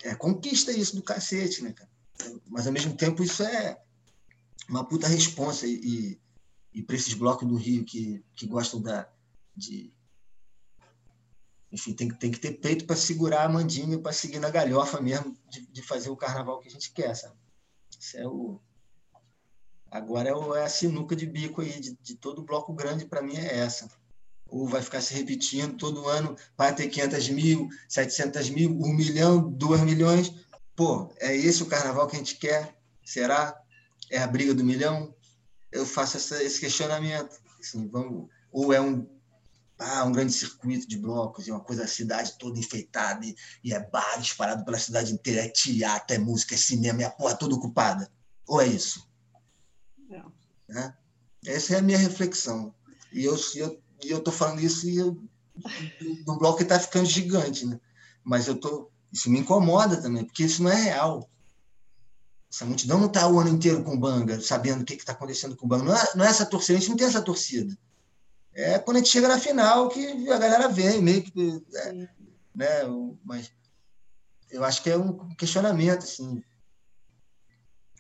é conquista isso do cacete, né, cara? Mas ao mesmo tempo isso é uma puta responsa e, e, e para esses blocos do Rio que, que gostam da de enfim, tem, que- tem que ter peito para segurar a mandinga, para seguir na galhofa mesmo, de, de fazer o carnaval que a gente quer, sabe? Isso é o. Agora é, o- é a sinuca de bico aí, de, de todo bloco grande, para mim é essa. Ou vai ficar se repetindo todo ano, vai ter 500 mil, 700 mil, 1 milhão, 2 milhões. Pô, é esse o carnaval que a gente quer? Será? É a briga do milhão? Eu faço essa, esse questionamento. Assim, vamos, ou é um ah, um grande circuito de blocos e uma coisa, a cidade toda enfeitada, e, e é bar disparado pela cidade inteira, é teatro, é música, é cinema, é a porra toda ocupada. Ou é isso?
É.
Né? Essa é a minha reflexão. E eu e eu, e eu tô falando isso e eu, do bloco está ficando gigante, né? Mas eu tô, isso me incomoda também, porque isso não é real. Essa multidão não está o ano inteiro com banga, sabendo o que está acontecendo com banga. Não é, não é essa torcida, a gente não tem essa torcida. É quando a gente chega na final que a galera vem, meio que. é, né? Mas eu acho que é um questionamento, assim,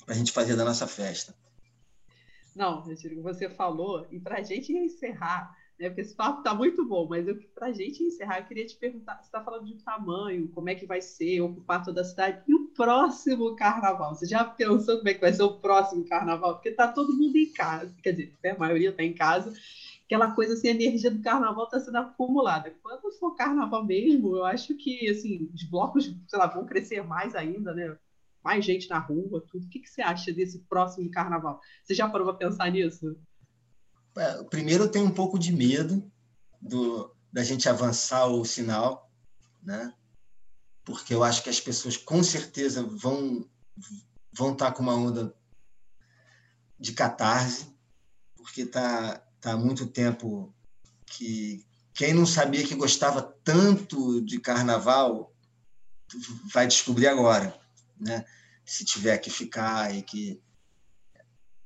para a gente fazer da nossa festa.
Não, Retiro, você falou, e para a gente encerrar, né, porque esse papo tá muito bom, mas para a gente encerrar, eu queria te perguntar: você está falando de tamanho, como é que vai ser, ocupar toda a cidade, e o próximo carnaval? Você já pensou como é que vai ser o próximo carnaval? Porque tá todo mundo em casa, quer dizer, até a maioria está em casa, aquela coisa assim, a energia do carnaval está sendo acumulada. Quando for carnaval mesmo, eu acho que assim, os blocos, sei lá, vão crescer mais ainda, né? Mais gente na rua, tudo. O que, que você acha desse próximo carnaval? Você já parou para pensar nisso?
É, Primeiro, eu tenho um pouco de medo do, da gente avançar o sinal, né? porque eu acho que as pessoas com certeza vão vão estar com uma onda de catarse, porque tá tá há muito tempo que quem não sabia que gostava tanto de carnaval vai descobrir agora, né? Se tiver que ficar e que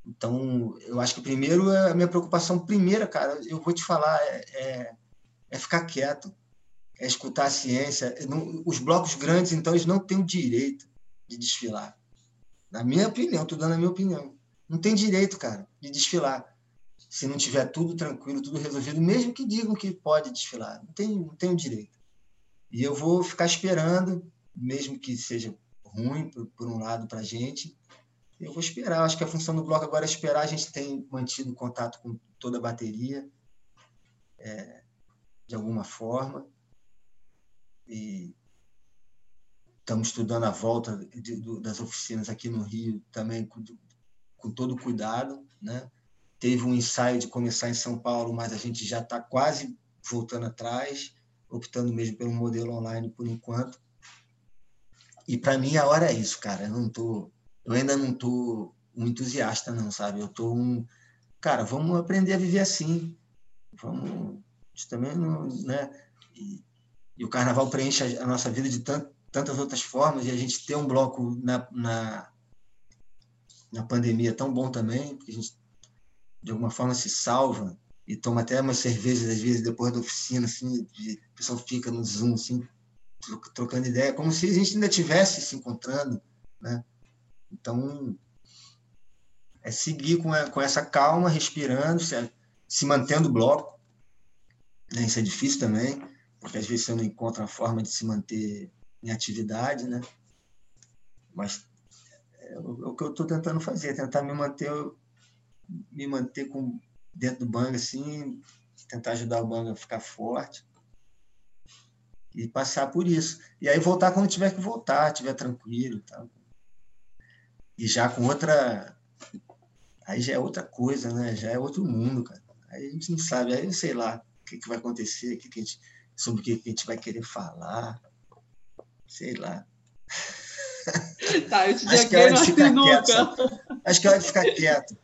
Então, eu acho que primeiro, a minha preocupação primeira, cara, eu vou te falar, é, é, é ficar quieto, é escutar a ciência. Não, os blocos grandes, então, eles não têm o direito de desfilar. Na minha opinião, estou dando a minha opinião. Não tem direito, cara, de desfilar. Se não tiver tudo tranquilo, tudo resolvido, mesmo que digam que pode desfilar. Não tem, não tem o direito. E eu vou ficar esperando, mesmo que seja ruim, por, por um lado, para a gente, eu vou esperar. Acho que a função do bloco agora é esperar. A gente tem mantido contato com toda a bateria, é, de alguma forma. E estamos estudando a volta de, das oficinas aqui no Rio também com, com todo cuidado. Né? Teve um ensaio de começar em São Paulo, mas a gente já está quase voltando atrás, optando mesmo pelo modelo online por enquanto. E para mim a hora é isso, cara. Eu não tô eu ainda não tô um entusiasta, não, sabe? Eu tô um. Cara, vamos aprender a viver assim. Vamos. Também não. Né? E, e o carnaval preenche a, nossa vida de tant, tantas outras formas, e a gente ter um bloco na, na, na pandemia tão bom também, porque a gente, de alguma forma, se salva e toma até umas cervejas, às vezes, depois da oficina, assim, de, o pessoal fica no Zoom, assim, trocando ideia, como se a gente ainda estivesse se encontrando, né? Então, é seguir com, com essa calma, respirando, se, se mantendo bloco. Né? Isso é difícil também, porque às vezes você não encontra a forma de se manter em atividade, né? Mas é o, é o que eu estou tentando fazer, tentar me manter, me manter com, dentro do bang assim, tentar ajudar o bang a ficar forte e passar por isso. E aí voltar quando tiver que voltar, tiver tranquilo, tá? e já com outra. Aí já é outra coisa, né? Já é outro mundo, cara. Aí a gente não sabe, aí eu sei lá o que, que vai acontecer, que que gente, sobre o que, que a gente vai querer falar. Sei lá.
Tá, eu te
Acho que é hora de ficar quieto. Acho que é hora de ficar quieto.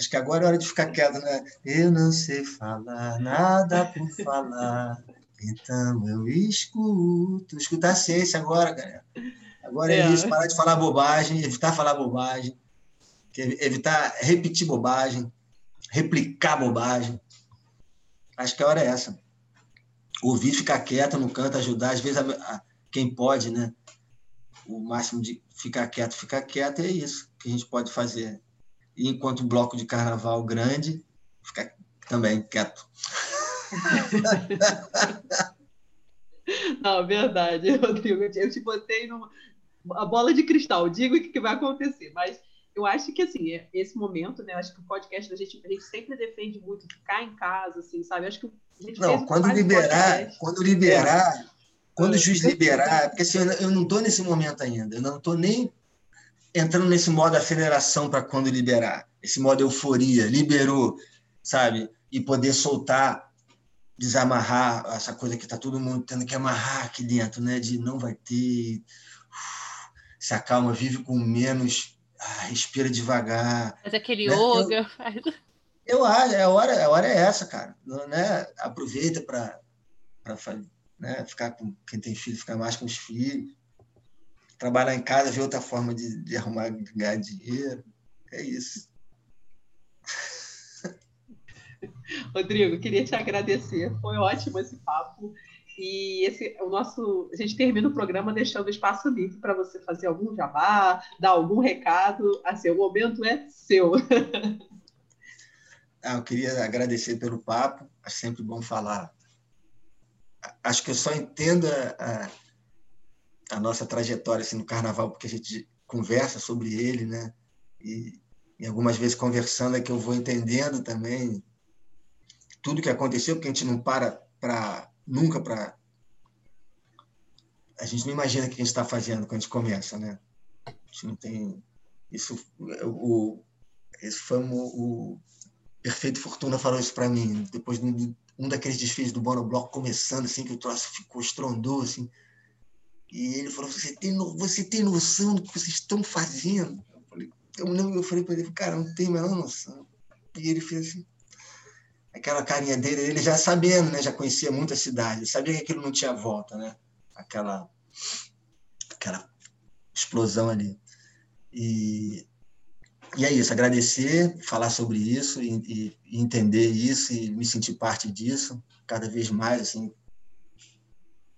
Acho que agora é hora de ficar quieto, né? Eu não sei falar nada por falar, então eu escuto. Escutar a ciência agora, galera. Agora é, é isso, parar de falar bobagem, evitar falar bobagem, evitar repetir bobagem, replicar bobagem. Acho que a hora é essa. Ouvir, ficar quieto no canto, ajudar, às vezes a, a, quem pode, né? O máximo de ficar quieto, ficar quieto é isso que a gente pode fazer. E enquanto bloco de carnaval grande, ficar também quieto.
Não, verdade, Rodrigo. Eu te botei numa, a bola de cristal, digo o que, vai acontecer, mas eu acho que assim, é, esse momento, né? Acho que o podcast da gente, a gente sempre defende muito ficar em casa, assim, sabe? Acho que a gente
Não, quando liberar, quando liberar, é. quando o juiz liberar, porque assim, eu não estou nesse momento ainda, eu não estou nem entrando nesse modo aceleração para quando liberar, esse modo euforia, liberou, sabe? E poder soltar, desamarrar essa coisa que está todo mundo tendo que amarrar aqui dentro, né? De não vai ter se acalma, vive com menos, ah, respira devagar.
Faz aquele né? yoga. Eu,
eu acho, a hora, a hora é essa, cara. Né? Aproveita para né? ficar com quem tem filho, ficar mais com os filhos. Trabalhar em casa, ver outra forma de, de arrumar, ganhar dinheiro. É isso.
Rodrigo, queria te agradecer. Foi ótimo esse papo. E esse, o nosso, a gente termina o programa deixando o espaço livre para você fazer algum jabá, dar algum recado. Assim, o momento é seu.
Ah, eu queria agradecer pelo papo. É sempre bom falar. Acho que eu só entendo a, a, a nossa trajetória assim, no carnaval, porque a gente conversa sobre ele, né? E, e algumas vezes conversando é que eu vou entendendo também tudo que aconteceu, porque a gente não para nunca para. A gente não imagina o que a gente está fazendo quando a gente começa, né? A gente não tem. Isso, o, esse foi o, o Perfeito Fortuna falou isso para mim, depois de um daqueles desfiles do Monobloco começando, assim, que o troço ficou estrondoso, assim. E ele falou: Você tem, você tem noção do que vocês estão fazendo? Eu falei, eu, eu falei para ele: Cara, não tenho a menor noção. E ele fez assim: aquela carinha dele, ele já sabendo, né? Já conhecia muita cidade, sabia que aquilo não tinha volta, né? Aquela, aquela explosão ali. E e é isso, agradecer, falar sobre isso e, e, entender isso e me sentir parte disso cada vez mais, assim.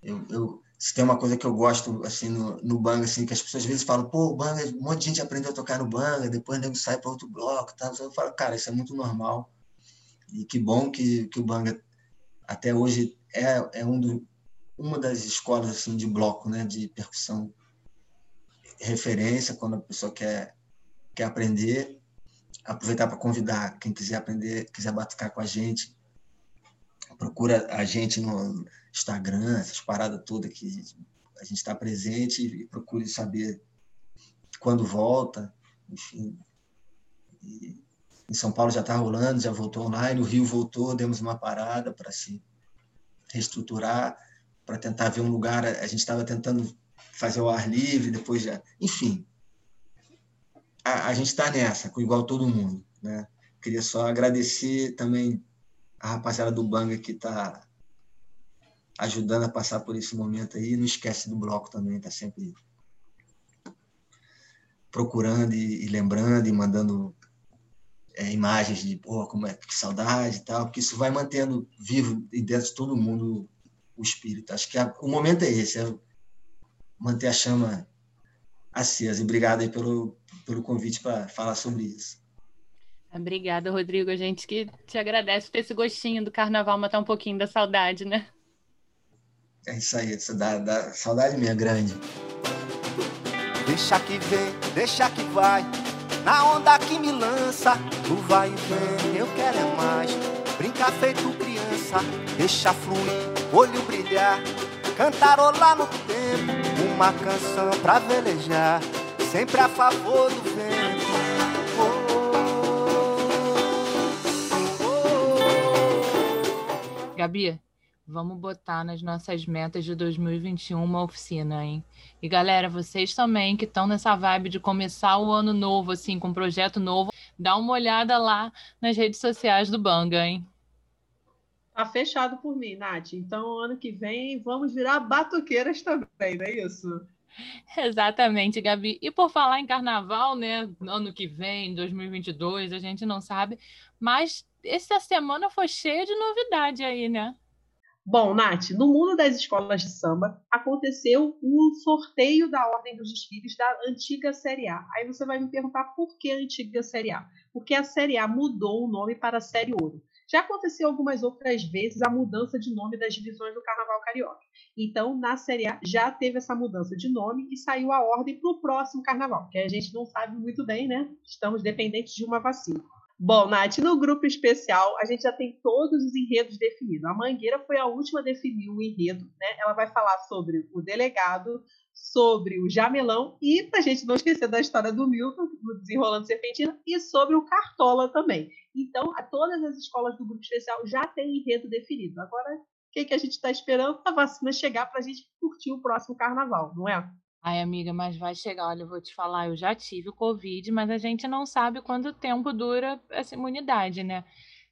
Eu, eu, se tem uma coisa que eu gosto, assim, no, no Banga, assim, que as pessoas às vezes falam, pô, o Banga, um monte de gente aprendeu a tocar no Banga, depois nego sai para outro bloco, tá? Eu falo, cara, isso é muito normal. E que bom que, que o Banga até hoje é, é um do, uma das escolas, assim, de bloco, né, de percussão referência quando a pessoa quer quer aprender, aproveitar para convidar quem quiser aprender, quiser batucar com a gente, procura a gente no Instagram, essas paradas todas que a gente está presente e procure saber quando volta, enfim. E em São Paulo já está rolando, já voltou online, o Rio voltou, demos uma parada para se reestruturar, para tentar ver um lugar. A gente estava tentando fazer o ar livre, depois já. Enfim, a, a gente está nessa, igual todo mundo. Né? Queria só agradecer também a rapaziada do Banga que está ajudando a passar por esse momento aí. Não esquece do bloco também, está sempre procurando e, e, lembrando e mandando é, imagens de pô, como é que saudade e tal, porque isso vai mantendo vivo dentro de todo mundo o espírito. Acho que a, o momento é esse, é manter a chama acesa. E obrigado aí pelo, pelo convite para falar sobre isso.
Obrigada, Rodrigo. A gente que te agradece por esse gostinho do carnaval, matar um pouquinho da saudade, né?
É isso aí, isso dá, dá saudade minha grande.
Deixa que vem, deixa que vai, na onda que me lança, tu vai e vem, eu quero é mais. Brincar feito criança, deixa fluir, olho brilhar, cantarolar no tempo, uma canção pra velejar sempre a favor do vento.
Gabi, vamos botar nas nossas metas de 2021 uma oficina, hein? E galera, vocês também que estão nessa vibe de começar o ano novo, assim, com um projeto novo, dá uma olhada lá nas redes sociais do Banga, hein?
Tá fechado por mim, Nath. Então, ano que vem, vamos virar batuqueiras também, não é isso?
Exatamente, Gabi. E por falar em carnaval, né? Ano que vem, 2022, a gente não sabe, mas essa semana foi cheia de novidade aí, né?
Bom, Nath, no mundo das escolas de samba aconteceu o sorteio da Ordem dos Desfiles da antiga Série A. Aí você vai me perguntar por que a antiga Série A? Porque a Série A mudou o nome para a Série Ouro. Já aconteceu algumas outras vezes a mudança de nome das divisões do Carnaval Carioca. Então, na Série A já teve essa mudança de nome e saiu a ordem para o próximo Carnaval, que a gente não sabe muito bem, né? Estamos dependentes de uma vacina. Bom, Nath, no grupo especial a gente já tem todos os enredos definidos. A Mangueira foi a última a definir o enredo, né? Ela vai falar sobre o delegado, sobre o Jamelão e, para a gente não esquecer da história do Milton, do Desenrolando Serpentina, e sobre o Cartola também. Então, a todas as escolas do grupo especial já têm enredo definido. Agora, o que, que a gente está esperando? A vacina chegar para a gente curtir o próximo carnaval, não é?
Ai, amiga, mas vai chegar. Olha, eu vou te falar, eu já tive o Covid, mas a gente não sabe quanto tempo dura essa imunidade, né?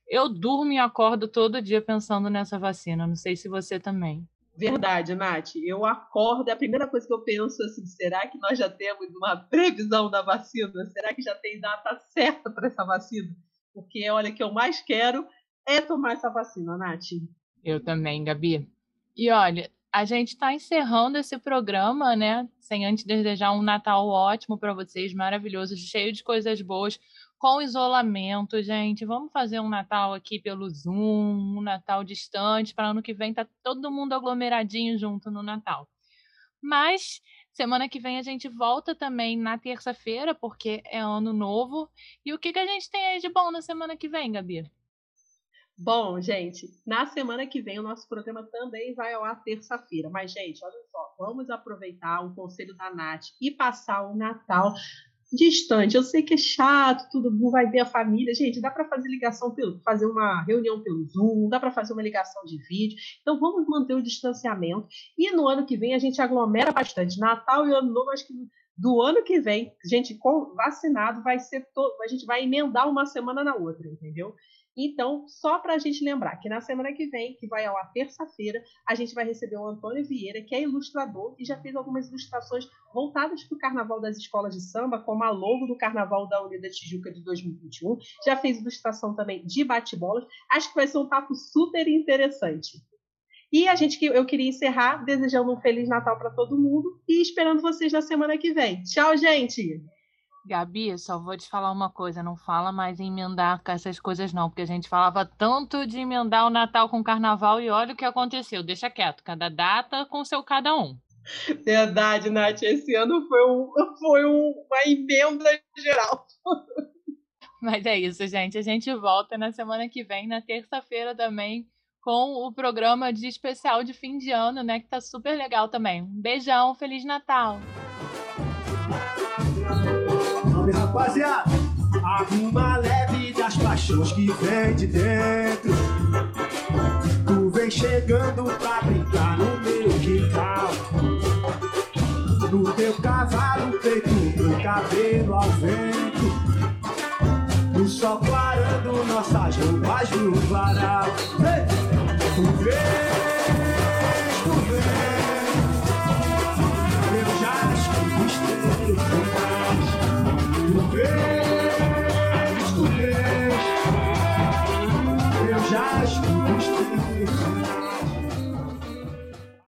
Eu durmo e acordo todo dia pensando nessa vacina. Não sei se você também.
Verdade, Nath. Eu acordo, é a primeira coisa que eu penso assim, será que nós já temos uma previsão da vacina? Será que já tem data certa para essa vacina? Porque, olha, o que eu mais quero é tomar essa vacina, Nath.
Eu também, Gabi. E olha, a gente está encerrando esse programa, né? Sem antes desejar um Natal ótimo para vocês, maravilhoso, cheio de coisas boas, com isolamento, gente. Vamos fazer um Natal aqui pelo Zoom, um Natal distante, para ano que vem tá todo mundo aglomeradinho junto no Natal. Mas semana que vem a gente volta também na terça-feira, porque é ano novo. E o que, que a gente tem aí de bom na semana que vem, Gabi?
Bom, gente, na semana que vem o nosso programa também vai ao ar terça-feira. Mas, gente, olha só, vamos aproveitar o conselho da Nath e passar o Natal distante. Eu sei que é chato, tudo vai ver a família. Gente, dá para fazer ligação pelo, fazer uma reunião pelo Zoom, dá para fazer uma ligação de vídeo. Então vamos manter o distanciamento. E no ano que vem a gente aglomera bastante. Natal e Ano Novo, acho que do ano que vem, gente, com vacinado vai ser todo, a gente vai emendar uma semana na outra, entendeu? Então, só para a gente lembrar que na semana que vem, que vai ao ar terça-feira, a gente vai receber o Antônio Vieira, que é ilustrador e já fez algumas ilustrações voltadas para o Carnaval das Escolas de Samba, como a logo do Carnaval da Unida Tijuca de 2021. Já fez ilustração também de bate-bolas. Acho que vai ser um papo super interessante. E a gente eu queria encerrar desejando um feliz Natal para todo mundo e esperando vocês na semana que vem. Tchau, gente.
Gabi, só vou te falar uma coisa, não fala mais em emendar com essas coisas não, porque a gente falava tanto de emendar o Natal com o Carnaval e olha o que aconteceu. Deixa quieto, cada data com seu cada um.
Verdade, Nath. Esse ano foi, um, foi um, uma emenda geral.
Mas é isso, gente. A gente volta na semana que vem, na terça-feira também, com o programa de especial de fim de ano, né? Que tá super legal também. Um beijão, Feliz Natal!
Salve, rapaziada! Arruma leve das paixões que vem de dentro. Tu vem chegando pra brincar no meu quintal. No teu cavalo feito pro cabelo ao vento. O sol clarando nossas roupas no varal. Vem! Tu vem!